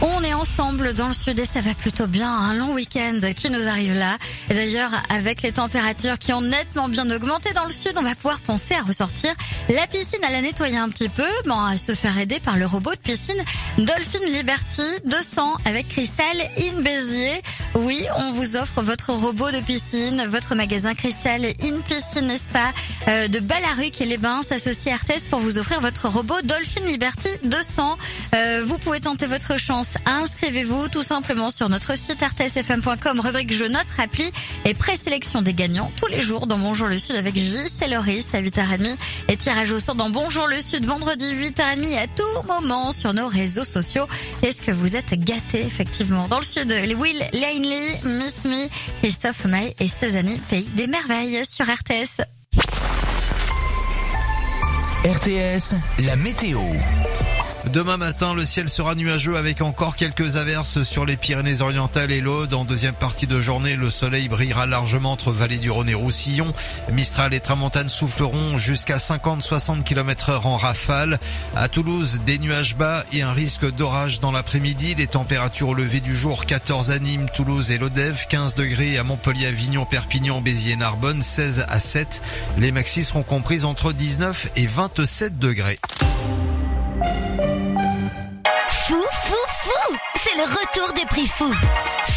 On est ensemble dans le sud et ça va plutôt bien. Un long week-end qui nous arrive là. Et d'ailleurs, avec les températures qui ont nettement bien augmenté dans le sud, on va pouvoir penser à ressortir la piscine, à la nettoyer un petit peu, bon, à se faire aider par le robot de piscine Dolphin Liberty 200 avec Cristal in Béziers. Oui, on vous offre votre robot de piscine, votre magasin Cristal In Piscine et Spa euh, de Ballaruc et les Bains s'associe à Artes pour vous offrir votre robot Dolphin Liberty 200. Euh, vous pouvez tenter votre chance. Inscrivez-vous tout simplement sur notre site artesfm.com, rubrique Je note, appli et présélection des gagnants tous les jours dans Bonjour le Sud avec Gilles et à 8h30 et tirage au sort dans Bonjour le Sud vendredi 8h30 à tout moment sur nos réseaux sociaux. Est-ce que vous êtes gâtés effectivement dans le Sud? Will Lane Miss Me, Christophe May et Cézanne, Pays des Merveilles sur RTS. RTS, la météo. Demain matin, le ciel sera nuageux avec encore quelques averses sur les Pyrénées-Orientales et l'Aude. En deuxième partie de journée, le soleil brillera largement entre vallée du Rhône et Roussillon. Mistral et Tramontane souffleront jusqu'à 50-60 km heure en rafale. À Toulouse, des nuages bas et un risque d'orage dans l'après-midi. Les températures au lever du jour, 14 à Nîmes, Toulouse et Lodève, 15 degrés à Montpellier, Avignon, Perpignan, Béziers Narbonne, 16 à 7. Les maxis seront comprises entre 19 et 27 degrés. Fou, fou, fou C'est le retour des prix fous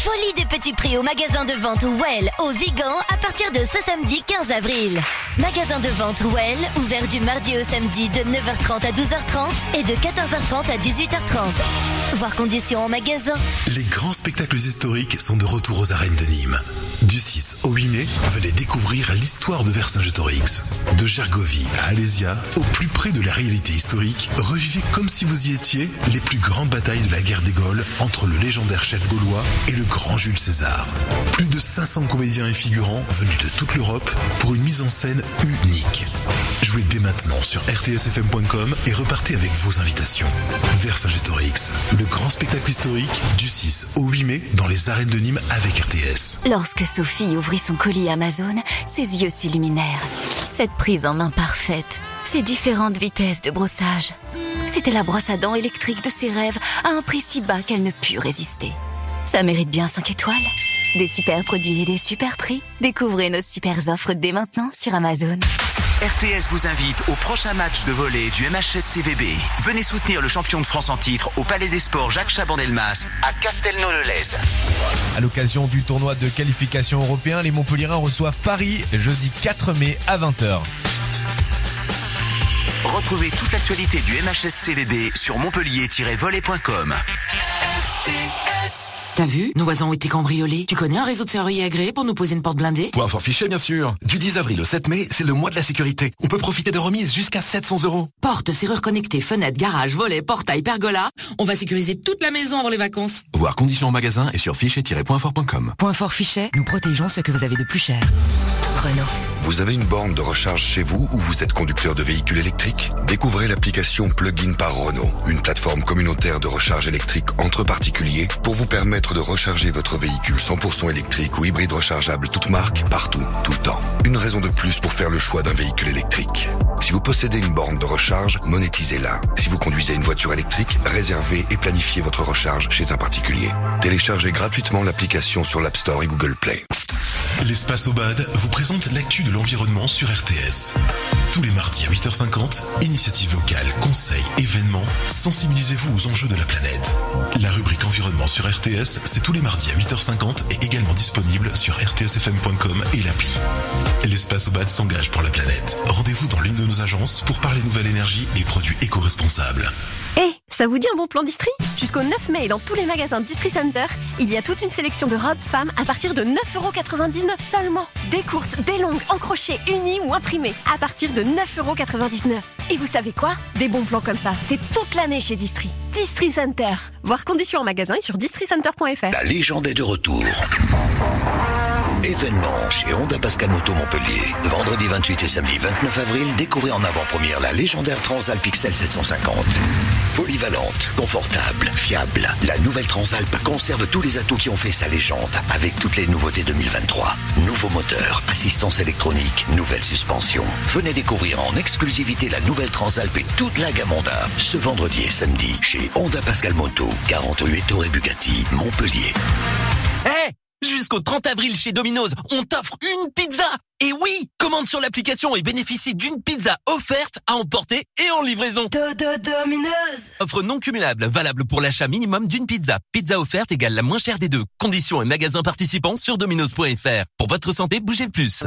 Folie des petits prix au magasin de vente Well au Vigan à partir de ce samedi 15 avril. Magasin de vente Well ouvert du mardi au samedi de 9h30 à 12h30 et de 14h30 à 18h30. Voir conditions en magasin. Les grands spectacles historiques sont de retour aux arènes de Nîmes. Du 6 au 8 mai, venez découvrir l'histoire de Vercingétorix. De Gergovie à Alésia, au plus près de la réalité historique, revivez comme si vous y étiez les plus grandes batailles de la guerre des Gaules entre le légendaire chef gaulois et le grand Jules César. Plus de 500 comédiens et figurants venus de toute l'Europe pour une mise en scène unique. Jouez dès maintenant sur rtsfm.com et repartez avec vos invitations. Vercingétorix, le grand spectacle historique du 6 au 8 mai dans les arènes de Nîmes avec RTS. Lorsque Sophie ouvrit son colis Amazon, ses yeux s'illuminèrent. Cette prise en main parfaite, ces différentes vitesses de brossage. C'était la brosse à dents électrique de ses rêves à un prix si bas qu'elle ne put résister. Ça mérite bien 5 étoiles. Des super produits et des super prix. Découvrez nos super offres dès maintenant sur Amazon. RTS vous invite au prochain match de volley du MHS CVB. Venez soutenir le champion de France en titre au Palais des Sports Jacques Chaban-Delmas à Castelnau-le-Lez. À l'occasion du tournoi de qualification européen, les Montpellierins reçoivent Paris jeudi 4 mai à 20h. Retrouvez toute l'actualité du MHS CVB sur T'as vu Nos voisins ont été cambriolés. Tu connais un réseau de serruriers agréé pour nous poser une porte blindée? Point fort fiché, bien sûr. Du 10 avril au 7 mai, c'est le mois de la sécurité. On peut profiter de remises jusqu'à 700 euros. Porte, serrure connectée, fenêtre, garage, volet, portail, pergola. On va sécuriser toute la maison avant les vacances. Voir conditions en magasin et sur fichet-pointfort.com. Point fort fichet, nous protégeons ce que vous avez de plus cher. Renault. Vous avez une borne de recharge chez vous ou vous êtes conducteur de véhicules électriques? Découvrez l'application Plugin par Renault, une plateforme communautaire de recharge électrique entre particuliers pour vous permettre de recharger votre véhicule 100% électrique ou hybride rechargeable toute marque, partout, tout le temps. Une raison de plus pour faire le choix d'un véhicule électrique. Si vous possédez une borne de recharge, monétisez-la. Si vous conduisez une voiture électrique, réservez et planifiez votre recharge chez un particulier. Téléchargez gratuitement l'application sur l'App Store et Google Play. L'espace Obad vous présente l'actu de l'environnement sur RTS. Tous les mardis à 8h50, initiatives locales, conseils, événements, sensibilisez-vous aux enjeux de la planète. La rubrique environnement sur RTS, c'est tous les mardis à 8h50 et également disponible sur rtsfm.com et l'appli. L'espace Obad s'engage pour la planète. Rendez-vous dans l'une de nos agences pour parler nouvelle énergie et produits éco-responsables. Eh, ça vous dit un bon plan Distri? Jusqu'au 9 mai, dans tous les magasins Distri Center, il y a toute une sélection de robes femmes à partir de 9,99€ seulement. Des courtes, des longues, en crochet, unies ou imprimées, à partir de 9,99€. Et vous savez quoi? Des bons plans comme ça, c'est toute l'année chez Distri. Distri Center. Voir conditions en magasin et sur districenter.fr. La légende est de retour. Événement chez Honda Pascal Moto Montpellier. Vendredi 28 et samedi 29 avril, découvrez en avant-première la légendaire Transalp XL 750. Polyvalente, confortable, fiable, la nouvelle Transalp conserve tous les atouts qui ont fait sa légende avec toutes les nouveautés 2023. Nouveau moteur, assistance électronique, nouvelle suspension. Venez découvrir en exclusivité la nouvelle Transalp et toute la gamme Honda ce vendredi et samedi chez Honda Pascal Moto, 48 Torre Bugatti, Montpellier. Hé Jusqu'au 30 avril chez Domino's, on t'offre une pizza Et oui Commande sur l'application et bénéficie d'une pizza offerte à emporter et en livraison Domino's Offre non cumulable, valable pour l'achat minimum d'une pizza. Pizza offerte égale la moins chère des deux. Conditions et magasins participants sur dominos.fr. Pour votre santé, bougez le plus.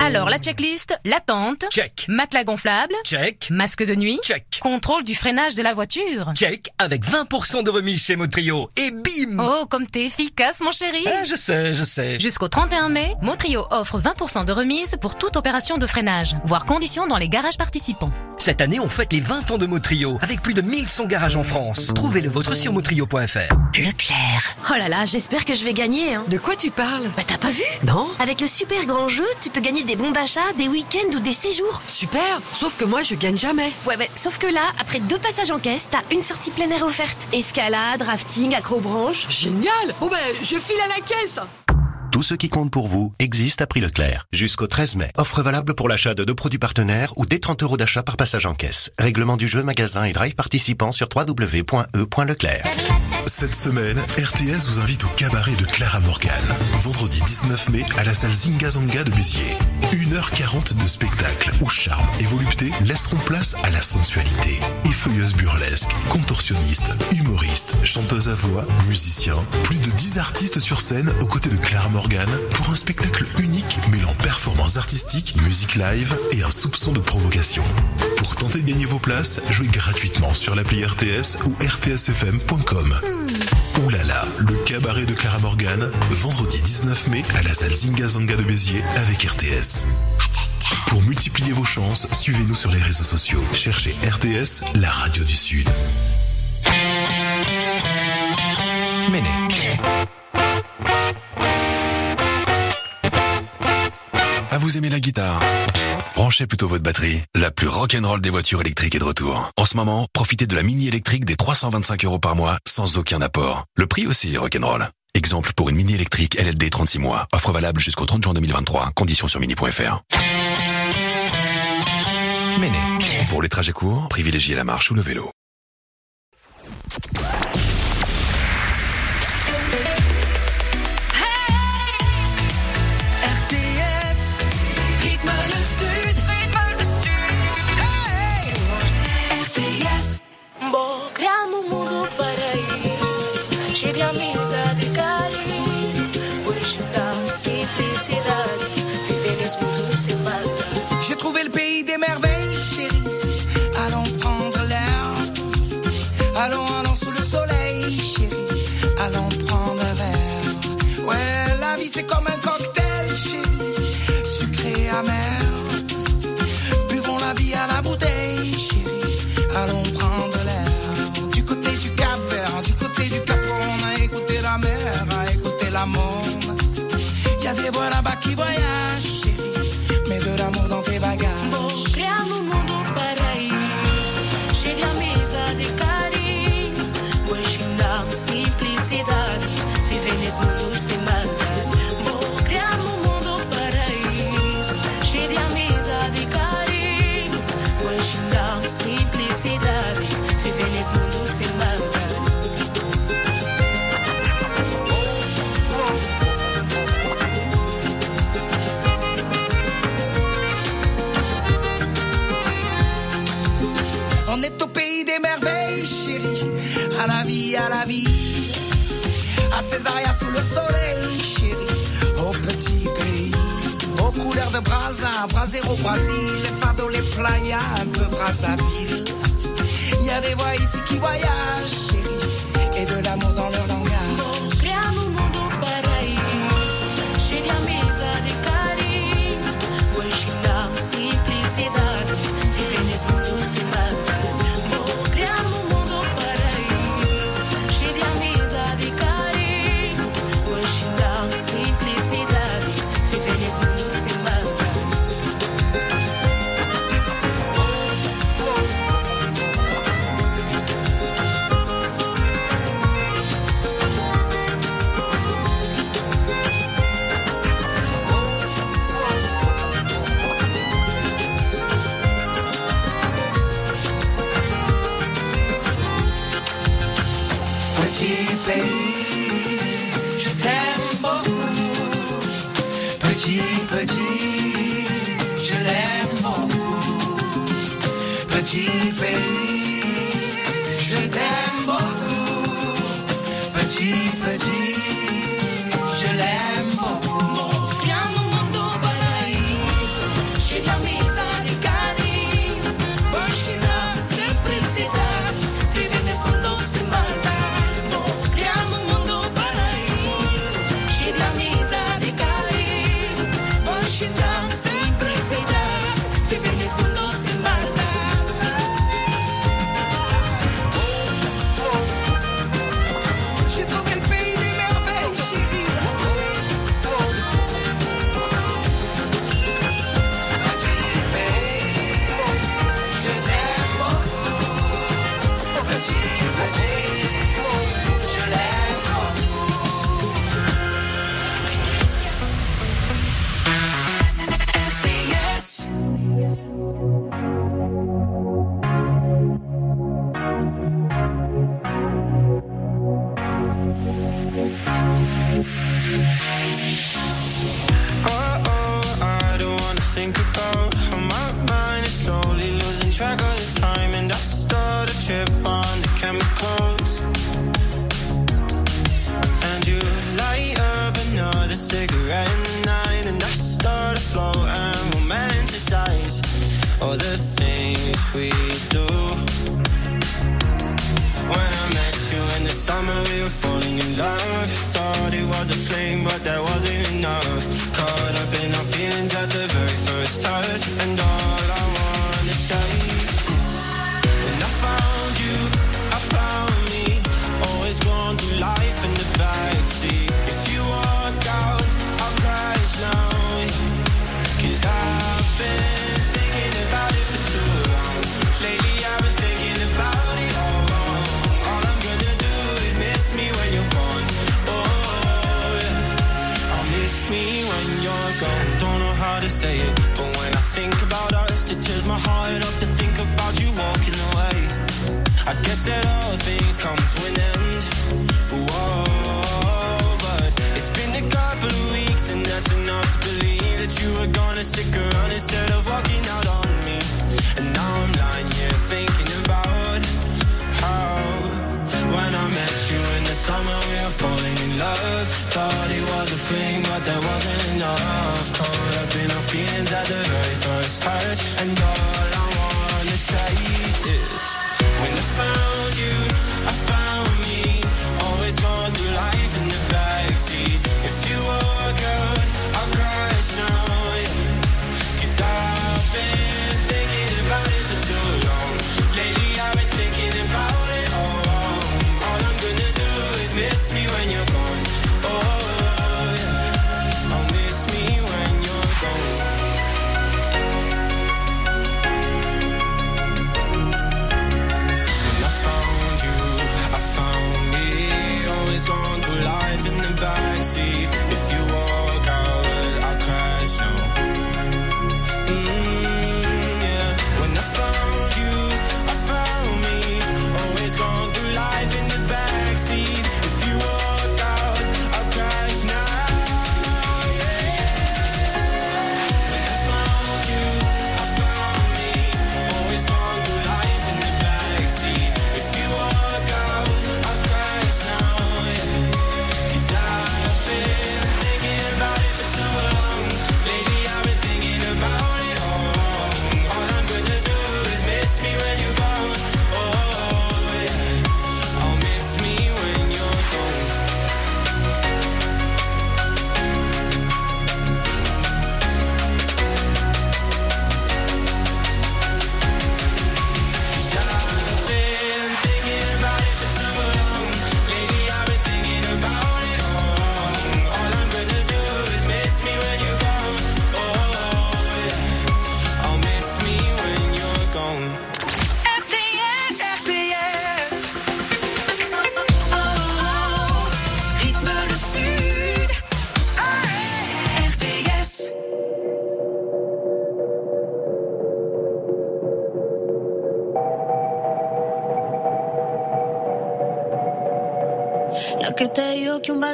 Alors, la checklist, la tente. Check. Matelas gonflable. Check. Masque de nuit. Check. Contrôle du freinage de la voiture. Check, avec 20% de remise chez Motrio. Et bim Oh, comme t'es efficace, mon chéri. Ah, Je sais, je sais. Jusqu'au 31 mai, Motrio offre 20% de remise pour toute opération de freinage. Voir conditions dans les garages participants. Cette année, on fête les 20 ans de Motrio, avec plus de 1100 garages en France. Trouvez le vôtre sur motrio.fr. Leclerc. Oh là là, j'espère que je vais gagner. Hein. De quoi tu parles? Bah t'as pas vu? Non Avec le super grand jeu, tu peux gagner des bons d'achat, des week-ends ou des séjours. Super Sauf que moi, je gagne jamais. Ouais, ouais, sauf que là, après deux passages en caisse, t'as une sortie plein air offerte. Escalade, rafting, acrobranche. Génial Bon ben, je file à la caisse Tout ce qui compte pour vous existe à prix Leclerc. Jusqu'au 13 mai. Offre valable pour l'achat de deux produits partenaires ou des 30 euros d'achat par passage en caisse. Règlement du jeu, magasin et drive participants sur www.e.leclerc. Cette semaine, RTS vous invite au cabaret de Clara Morgan. Vendredi 19 mai à la salle Zingazanga de Béziers. 1h40 de spectacle où charme et volupté laisseront place à la sensualité. Effeuilleuse burlesque, contorsionniste, humoriste, chanteuse à voix, musicien. Plus de 10 artistes sur scène aux côtés de Clara Morgan pour un spectacle unique mêlant performances artistiques, musique live et un soupçon de provocation. Pour tenter de gagner vos places, jouez gratuitement sur l'appli RTS ou rtsfm.com. Là là, le cabaret de Clara Morgan, vendredi 19 mai à la salle Zingazanga de Béziers avec RTS. Pour multiplier vos chances, suivez-nous sur les réseaux sociaux. Cherchez RTS, la radio du Sud. Ah, vous aimez la guitare Branchez plutôt votre batterie. La plus rock'n'roll des voitures électriques est de retour. En ce moment, profitez de la mini électrique des 325 euros par mois sans aucun apport. Le prix aussi est rock'n'roll. Exemple pour une mini électrique LLD 36 mois. Offre valable jusqu'au 30 juin 2023. Conditions sur mini.fr. Méné. Pour les trajets courts, privilégiez la marche ou le vélo. De Brazza, Brasero, Brésil. Les fados, les playas, un peu Brazzaville. Y a des voix ici qui voyagent, chérie. Et de l'amour dans leur langage. you were gonna stick around instead of walking out on me. And now I'm lying here thinking about how when I met you in the summer we were falling in love. Thought it was a fling, but that wasn't enough. Caught up in our feelings at the very first touch, and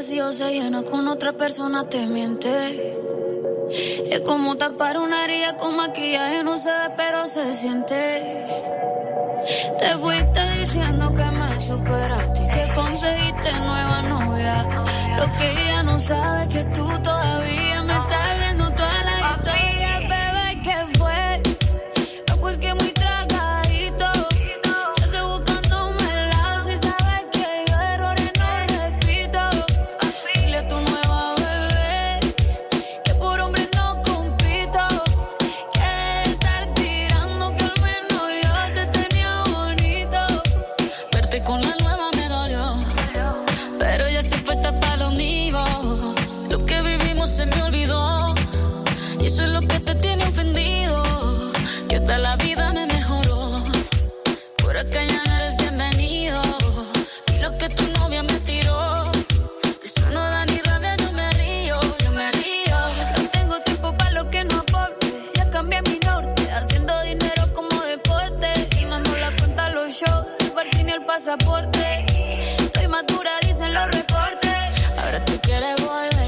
vacío se llena con otra persona, te miente. Es como tapar una herida con maquillaje, no se ve, pero se siente. Te fuiste diciendo que me superaste y que conseguiste nueva novia. Lo que ella no sabe es que tú todavía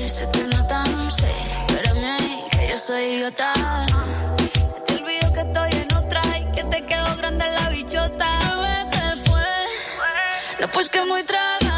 se te nota, no sé. Espérame, que yo soy idiota. Se te olvidó que estoy en otra y que te quedó grande la bichota. ¿Qué fue? No, pues que muy traga.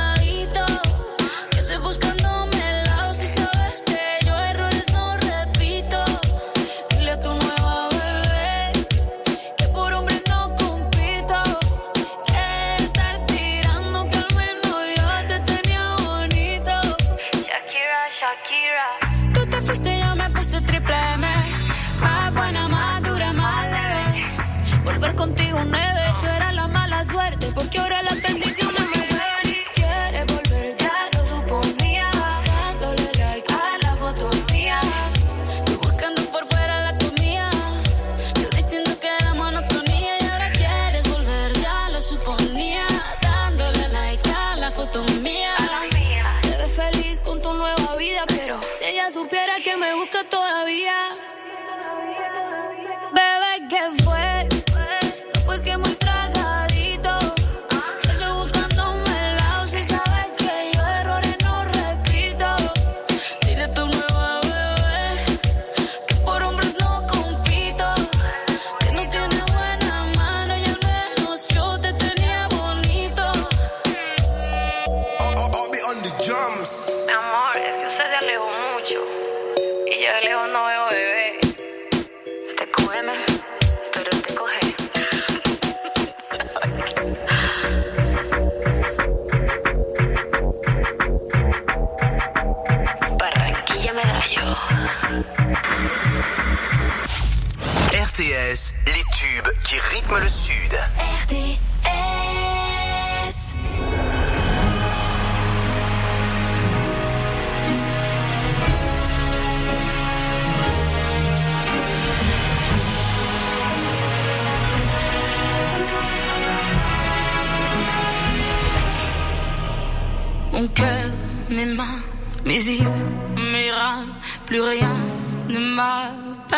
Hallelujah.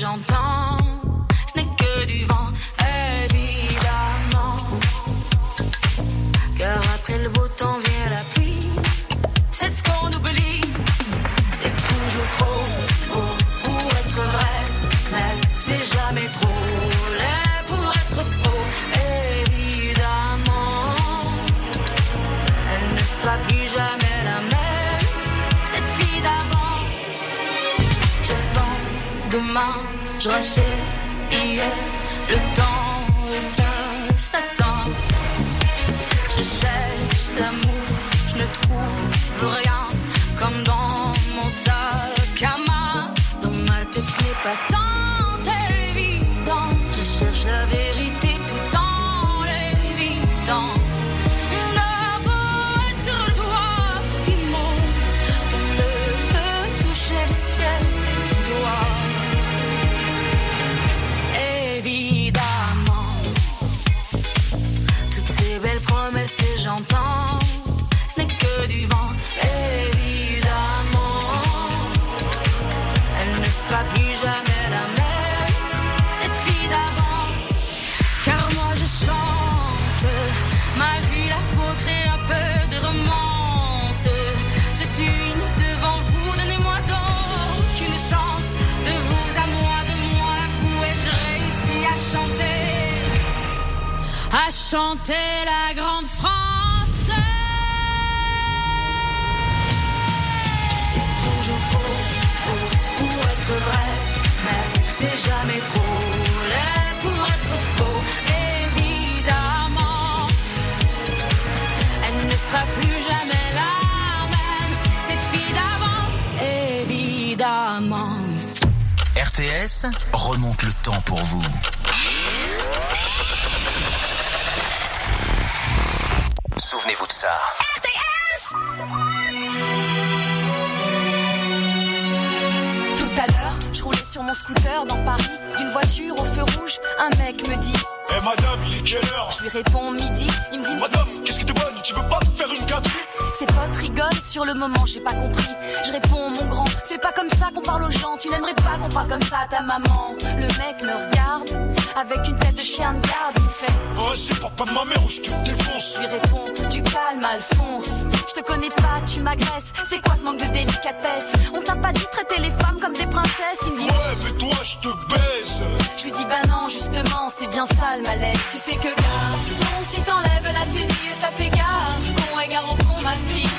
j'entends. je rachète hier, le temps est assassin. Je cherche l'amour, je ne trouve rien, comme dans mon sac à main. Dans ma tête, ce n'est pas tant évident, je cherche la vérité tout en l'évitant. chanter la grande France. C'est toujours faux pour être vrai, mais c'est jamais trop laid pour être faux. Évidemment, elle ne sera plus jamais la même, cette fille d'avant, évidemment. RTS remonte le temps pour vous. Souvenez-vous de ça. RTS! Tout à l'heure, je roulais sur mon scooter dans Paris, d'une voiture au feu rouge, un mec me dit Eh madame, il est quelle heure? Je lui réponds midi, il me dit Madame, qu'est-ce que t'es bonne, tu veux pas me faire une gâterie? Ses potes rigolent sur le moment, j'ai pas compris. Je réponds, mon grand, c'est pas comme ça qu'on parle aux gens. Tu n'aimerais pas qu'on parle comme ça à ta maman. Le mec me regarde avec une tête de chien de garde. Il me fait Vas-y, papa de ma mère ou je te défonce. Je lui réponds, du calme, Alphonse. Je te connais pas, tu m'agresses. C'est quoi ce manque de délicatesse? On t'a pas dit traiter les femmes comme des princesses. Il me dit Ouais, mais toi, je te baise. Je lui dis bah non, justement, c'est bien ça le malaise. Tu sais que garçon, si t'enlèves la cédille, ça fait gare. Con et gare au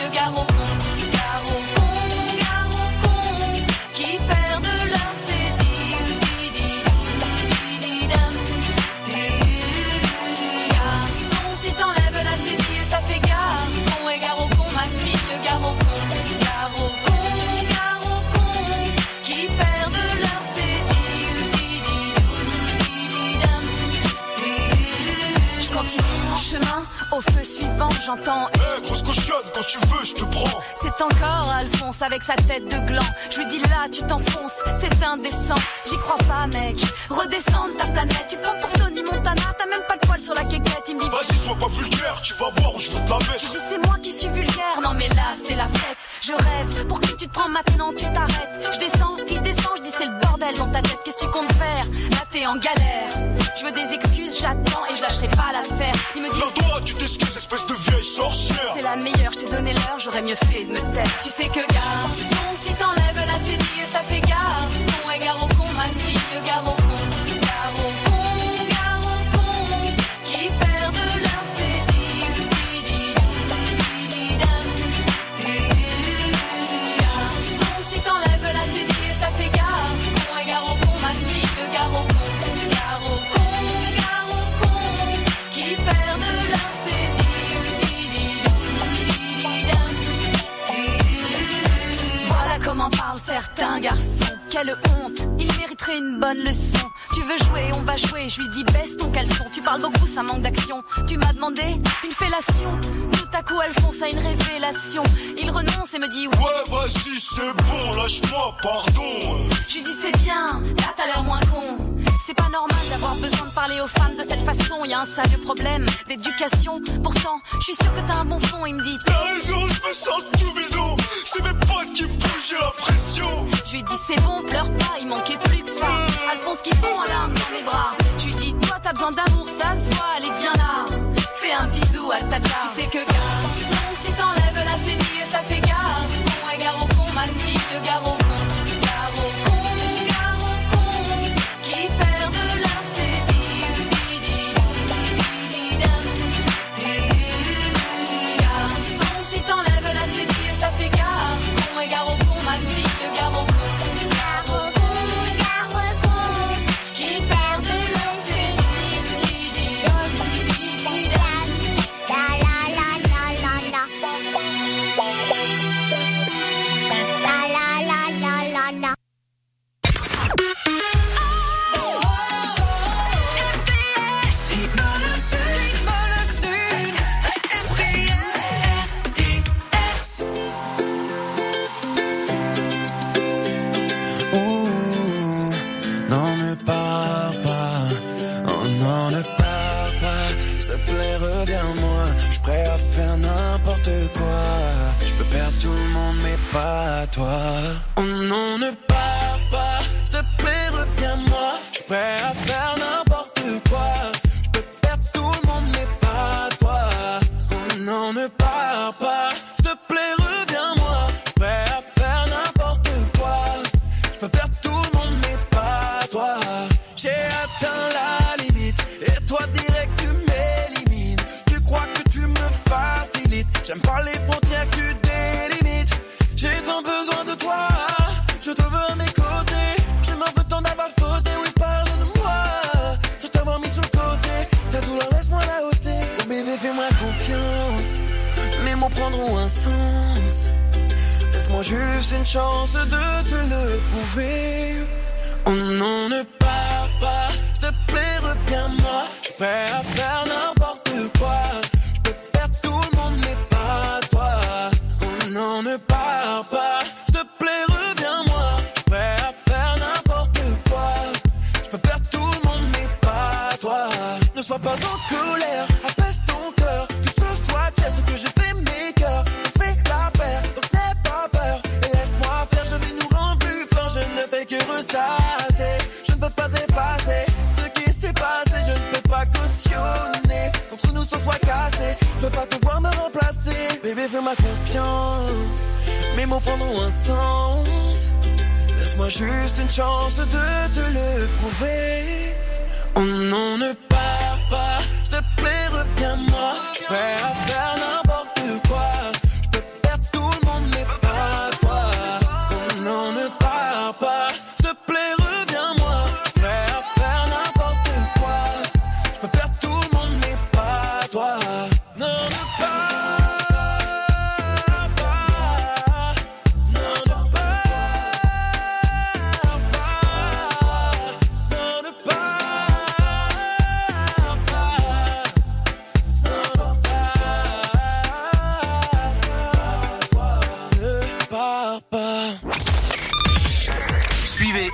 j'entends Eh, grosse cochonne, quand tu veux, je te prends. c'est encore Alphonse avec sa tête de gland. Je lui dis là, tu t'enfonces, c'est indécent. J'y crois pas, mec. Redescends de ta planète. Tu te prends pour Tony Montana, t'as même pas le poil sur la quéquette. Il me dit Vas-y, sois pas vulgaire, tu vas voir où je vais te la Je mettre. dis c'est moi qui suis vulgaire. Non mais là, c'est la fête. Je rêve. Pour qui tu te prends maintenant, tu t'arrêtes. Je descends, il descend, je dis c'est le bordel dans ta tête. Qu'est-ce que tu comptes faire? T'es en galère. Je veux des excuses, j'attends et je lâcherai pas l'affaire. Il me dit Non, toi, tu t'excuses, espèce de vieille sorcière. c'est la meilleure, je t'ai donné l'heure, j'aurais mieux fait de me taire. Tu sais que garçon, si t'enlèves la cédille, ça fait gare. Con et gare au con, certains garçons. Quelle honte, ils mériteraient une bonne leçon. Tu veux jouer, on va jouer. Je lui dis baisse ton caleçon. Tu parles beaucoup, ça manque d'action. Tu m'as demandé une fellation. Tout à coup, Alphonse a une révélation. Il renonce et me dit Ouais, vas-y, c'est bon, lâche-moi, pardon. je lui dis c'est bien, là t'as l'air moins con. C'est pas normal d'avoir besoin de parler aux femmes de cette façon. Y a un sérieux problème d'éducation. Pourtant, je suis sûr que t'as un bon fond. Il me dit T'as raison, je me sens tout bidon. C'est mes potes qui me poussent, j'ai la pression. Je lui dis c'est bon, pleure pas, il manquait plus que ça. Alphonse qui fond en larmes dans mes bras. Je lui dis toi t'as besoin d'amour, ça se voit, allez viens là. Fais un bisou à tata. Tu sais que garçon, si t'enlèves la cédille, ça fait gare. Con et gare au con. Gare toi. Chance de te le prouver. Oh non, ne juste une chance de te le prouver. On n'en ne part pas, s'il te plaît, reviens-moi. Je faire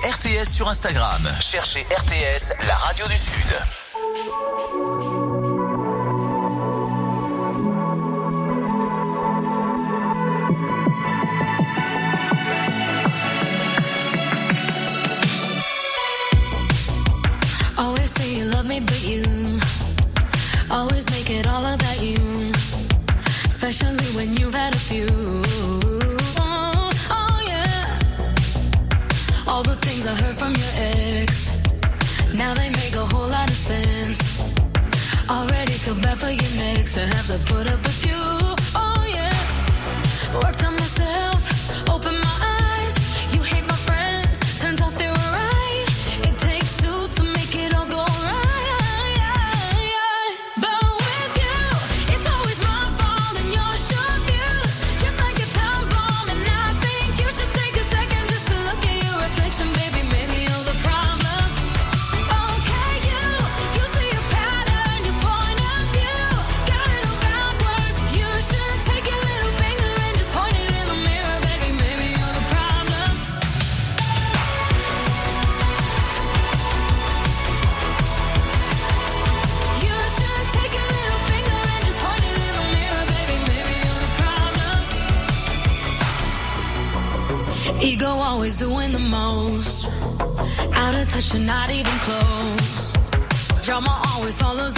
RTS sur Instagram. Cherchez RTS, la radio du Sud. sex I have to put up a You're not even close. Drama always follows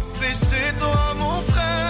C'est chez toi, mon frère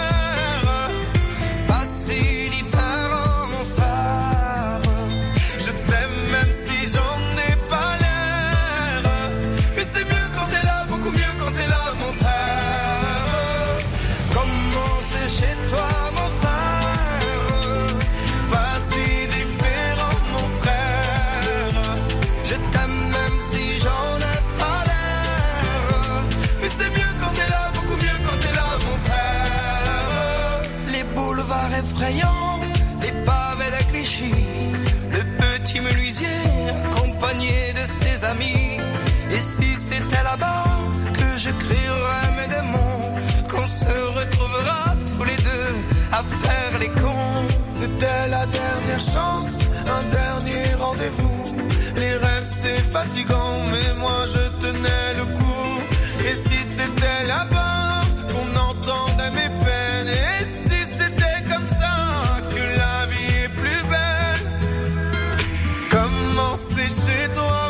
C'était la dernière chance, un dernier rendez-vous. Les rêves c'est fatigant, mais moi je tenais le coup. Et si c'était là-bas qu'on entendait mes peines, et si c'était comme ça que la vie est plus belle? Comment c'est chez toi,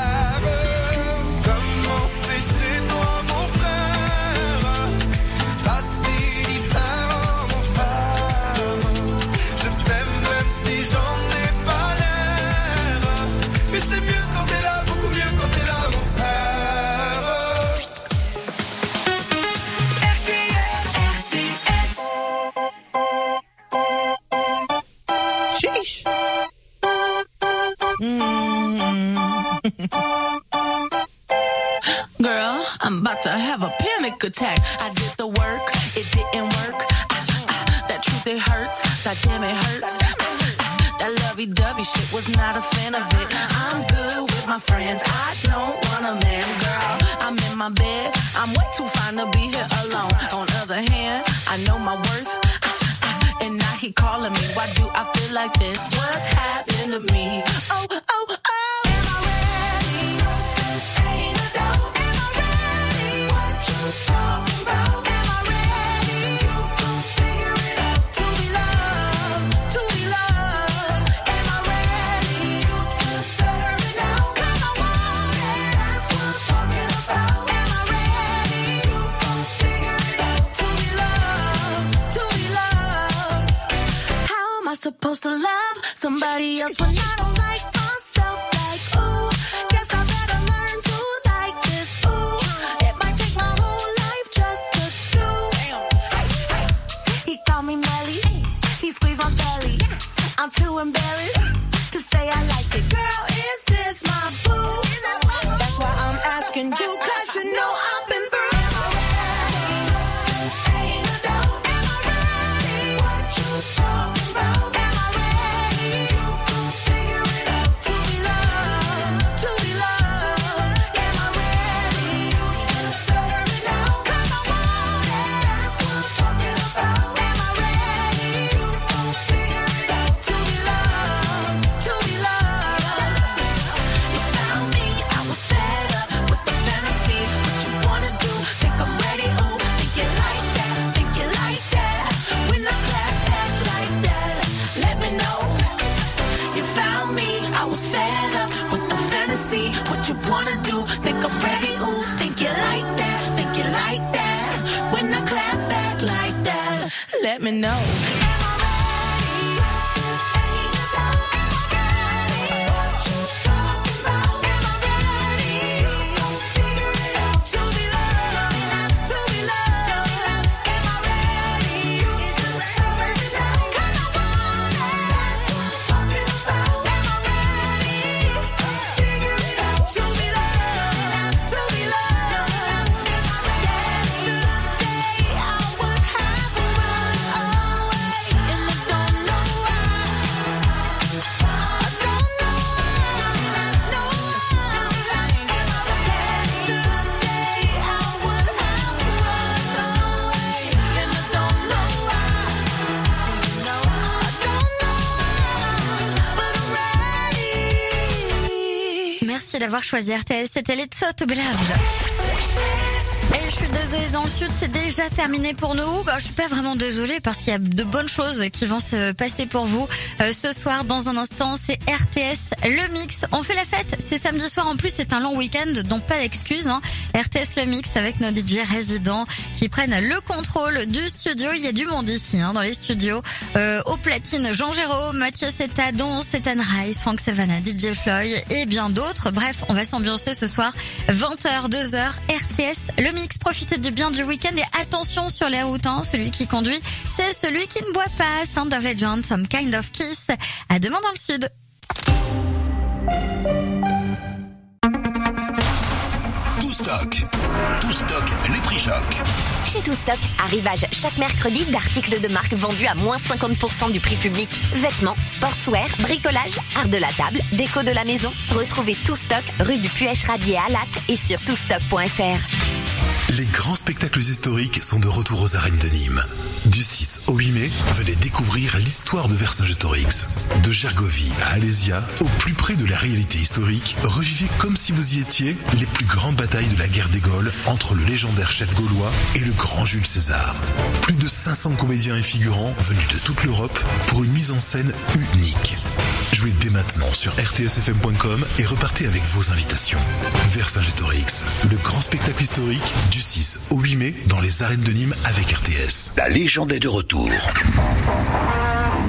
Comment attack. I did the work, it didn't work. Ah, ah, that truth, it hurts. God damn, it hurts. Ah, ah, that lovey dovey shit was not a fan of it. I'm good with my friends. I don't want a man, girl. I'm in my bed. I'm way too fine to be here alone. On other hand, I know my worth. Ah, ah, And now he calling me. Why do I feel like this? What's happening to me? Oh, oh, years for not d'avoir choisi RTS. C'était les Tsot. Et je suis désolée, dans le sud, c'est déjà terminé pour nous. Bah, je suis pas vraiment désolée parce qu'il y a de bonnes choses qui vont se passer pour vous euh, ce soir. Dans un instant, c'est RTS, le mix. On fait la fête. C'est samedi soir. En plus, c'est un long week-end, donc pas d'excuses. Hein. RTS, le mix avec nos DJ résidents qui prennent le contrôle du studio. Il y a du monde ici, hein, dans les studios. Euh, au platine, Jean Géraud, Mathieu Setadon, Setan Rice, Frank Savannah, DJ Floyd et bien d'autres. Bref, on va s'ambiancer ce soir. 20h, 2h, RTS, le mix. Profitez du bien du week-end et attention sur les routes. Hein. Celui qui conduit, c'est celui qui ne boit pas. Sound of Legend, Some Kind of Kiss. À demain dans le sud. Tout stock. Tout stock, les prix choc. Chez Tout Stock, arrivage chaque mercredi d'articles de marque vendus à moins 50% du prix public. Vêtements, sportswear, bricolage, art de la table, déco de la maison. Retrouvez Tout Stock rue du Puech-Radier à Latte et sur toutstock.fr. Les grands spectacles historiques sont de retour aux arènes de Nîmes. Du 6 au 8 mai, venez découvrir l'histoire de Vercingétorix. De Gergovie à Alésia, au plus près de la réalité historique, revivez comme si vous y étiez les plus grandes batailles de la guerre des Gaules entre le légendaire chef gaulois et le grand Jules César. Plus de 500 comédiens et figurants venus de toute l'Europe pour une mise en scène unique. Jouez dès maintenant sur rtsfm.com et repartez avec vos invitations. Vercingétorix, le grand spectacle historique du 6 au 8 mai dans les arènes de Nîmes avec RTS. La légende est de retour.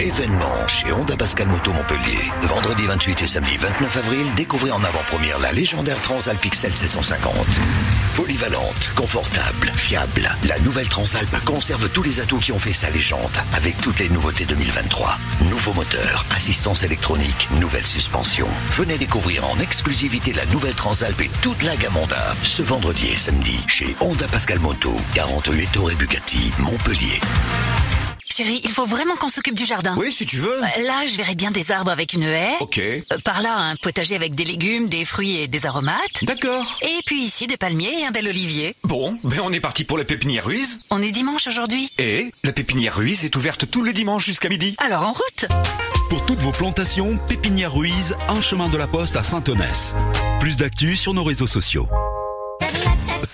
Événement chez Honda Pascal Moto Montpellier. Vendredi 28 et samedi 29 avril, découvrez en avant-première la légendaire Transalp XL 750. Polyvalente, confortable, fiable, la nouvelle Transalp conserve tous les atouts qui ont fait sa légende avec toutes les nouveautés 2023. Nouveau moteur, assistance électronique, nouvelle suspension. Venez découvrir en exclusivité la nouvelle Transalp et toute la gamme Honda ce vendredi et samedi chez Honda Pascal Moto, 48 et Bugatti, Montpellier. Chérie, il faut vraiment qu'on s'occupe du jardin. Oui, si tu veux. Euh, Là, je verrais bien des arbres avec une haie. Ok. Euh, Par là, un potager avec des légumes, des fruits et des aromates. D'accord. Et puis ici, des palmiers et un bel olivier. Bon, ben on est parti pour la pépinière Ruiz. On est dimanche aujourd'hui. Et la pépinière Ruiz est ouverte tous les dimanches jusqu'à midi. Alors en route Pour toutes vos plantations, Pépinière Ruiz, un chemin de la poste à Saint-Onès. Plus d'actu sur nos réseaux sociaux.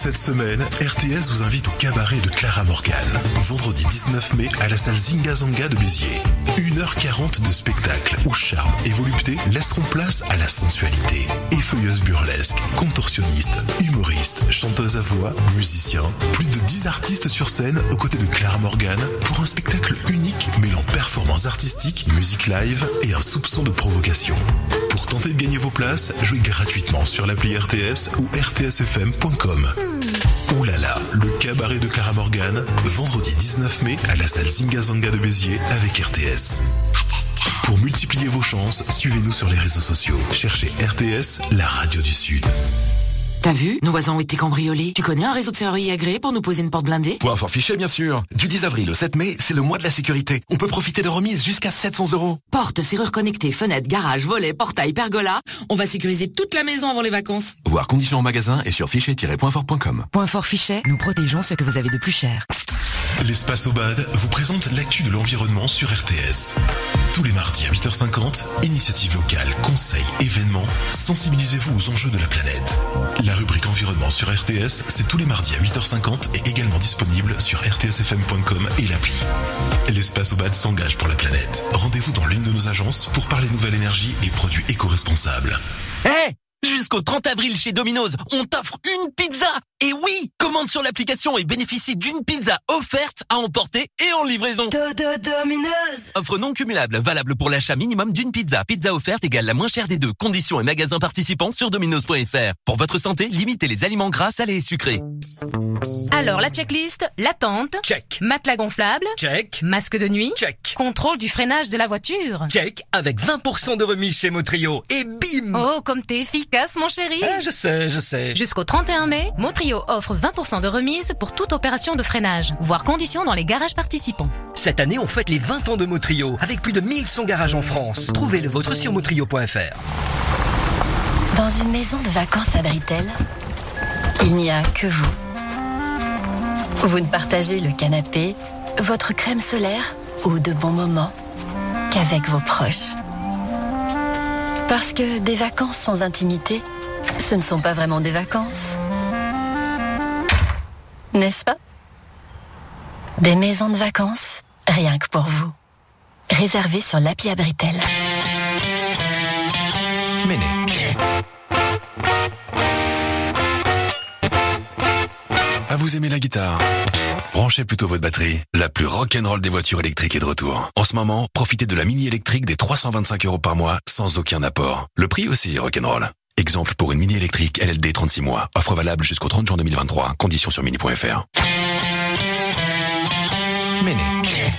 Cette semaine, RTS vous invite au cabaret de Clara Morgan. Vendredi 19 mai à la salle Zingazanga de Béziers. 1h40 de spectacle où charme et volupté laisseront place à la sensualité. Effeuilleuse burlesque, contorsionniste, humoriste, chanteuse à voix, musicien. Plus de 10 artistes sur scène aux côtés de Clara Morgan pour un spectacle unique mêlant performances artistiques, musique live et un soupçon de provocation. Pour tenter de gagner vos places, jouez gratuitement sur l'appli RTS ou rtsfm.com. Ouh là là, le cabaret de Clara Morgan, vendredi 19 mai à la salle Zingazanga de Béziers avec RTS. Pour multiplier vos chances, suivez-nous sur les réseaux sociaux. Cherchez RTS, la radio du Sud. T'as vu? Nos voisins ont été cambriolés. Tu connais un réseau de serruriers agréé pour nous poser une porte blindée? Pour un fort fichier, bien sûr. Du 10 avril au 7 mai, c'est le mois de la sécurité. On peut profiter de remises jusqu'à 700 euros. Porte, serrure connectée, fenêtre, garage, volet, portail, pergola. On va sécuriser toute la maison avant les vacances. Voir conditions en magasin et sur fichier-pointfort.com. Point fort fichet, nous protégeons ce que vous avez de plus cher. L'espace au bad vous présente l'actu de l'environnement sur RTS. Tous les mardis à 8h50, initiative locale, conseils, événements, sensibilisez-vous aux enjeux de la planète. La rubrique environnement sur RTS, c'est tous les mardis à 8h50 et également disponible sur rtsfm.com et l'appli. L'espace au bad s'engage pour la planète. Rendez-vous dans l'une de nos agences pour parler nouvelle énergie et produits éco-responsables. Hé Jusqu'au Jusqu'au 30 avril chez Domino's, on t'offre une pizza Et oui Commande sur l'application et bénéficie d'une pizza offerte à emporter et en livraison Domino's Offre non cumulable, valable pour l'achat minimum d'une pizza. Pizza offerte égale la moins chère des deux. Conditions et magasins participants sur dominos.fr. Pour votre santé, limitez les aliments gras, salés et sucrés. Alors, la checklist, l'attente. Check. Matelas gonflable. Check. Masque de nuit. Check. Contrôle du freinage de la voiture. Check. Avec 20% de remise chez Motrio. Et bim Oh, comme t'es efficace, mon chéri. Eh, Je sais, je sais. Jusqu'au 31 mai, Motrio offre 20% de remise pour toute opération de freinage. Voir conditions dans les garages participants. Cette année, on fête les 20 ans de Motrio, avec plus de 1100 garages en France. Trouvez le vôtre sur motrio.fr. Dans une maison de vacances à Britel, il n'y a que vous. Vous ne partagez le canapé, votre crème solaire ou de bons moments qu'avec vos proches. Parce que des vacances sans intimité, ce ne sont pas vraiment des vacances. N'est-ce pas? Des maisons de vacances, rien que pour vous. Réservées sur l'appli Abritel. Méné. Ah, vous aimez la guitare Branchez plutôt votre batterie. La plus rock'n'roll des voitures électriques est de retour. En ce moment, profitez de la mini électrique des 325 euros par mois sans aucun apport. Le prix aussi est rock'n'roll. Exemple pour une mini électrique LLD 36 mois. Offre valable jusqu'au 30 juin 2023. Conditions sur mini.fr. Méné.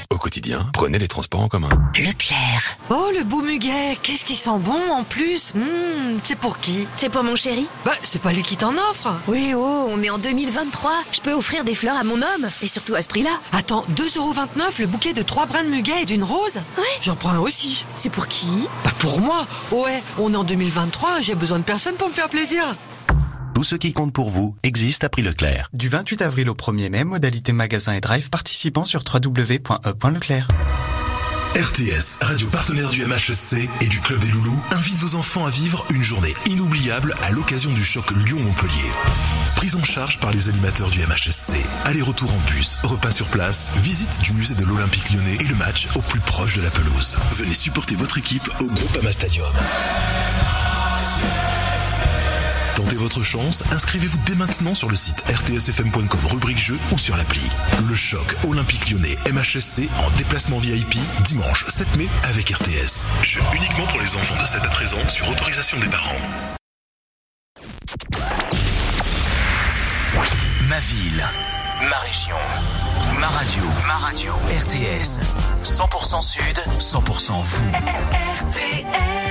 Au quotidien, prenez les transports en commun. Leclerc. Oh, le beau muguet. Qu'est-ce qui sent bon en plus? Hum, C'est pour qui? C'est pour mon chéri Bah, c'est pas lui qui t'en offre. Oui, oh, on est en 2023. Je peux offrir des fleurs à mon homme. Et surtout à ce prix-là. Attends, 2,29€ le bouquet de trois brins de muguet et d'une rose? Ouais. J'en prends un aussi. C'est pour qui? Bah, pour moi. Ouais, on est en 2023, j'ai besoin de personne pour me faire plaisir. Tout ce qui compte pour vous existe à prix Leclerc. Du 28 avril au 1er mai, modalité magasin et drive participant sur www.e.leclerc. RTS, radio partenaire du MHSC et du Club des Loulous, invite vos enfants à vivre une journée inoubliable à l'occasion du choc Lyon-Montpellier. Prise en charge par les animateurs du MHSC. Aller-retour en bus, repas sur place, visite du musée de l'Olympique lyonnais et le match au plus proche de la pelouse. Venez supporter votre équipe au Groupama Stadium. Tentez votre chance, inscrivez-vous dès maintenant sur le site rtsfm.com rubrique jeu ou sur l'appli. Le choc olympique lyonnais MHSC en déplacement VIP dimanche 7 mai avec RTS. Jeu uniquement pour les enfants de 7 à 13 ans sur autorisation des parents. Ma ville, ma région, ma radio, ma radio, RTS. 100% Sud, 100% vous. RTS.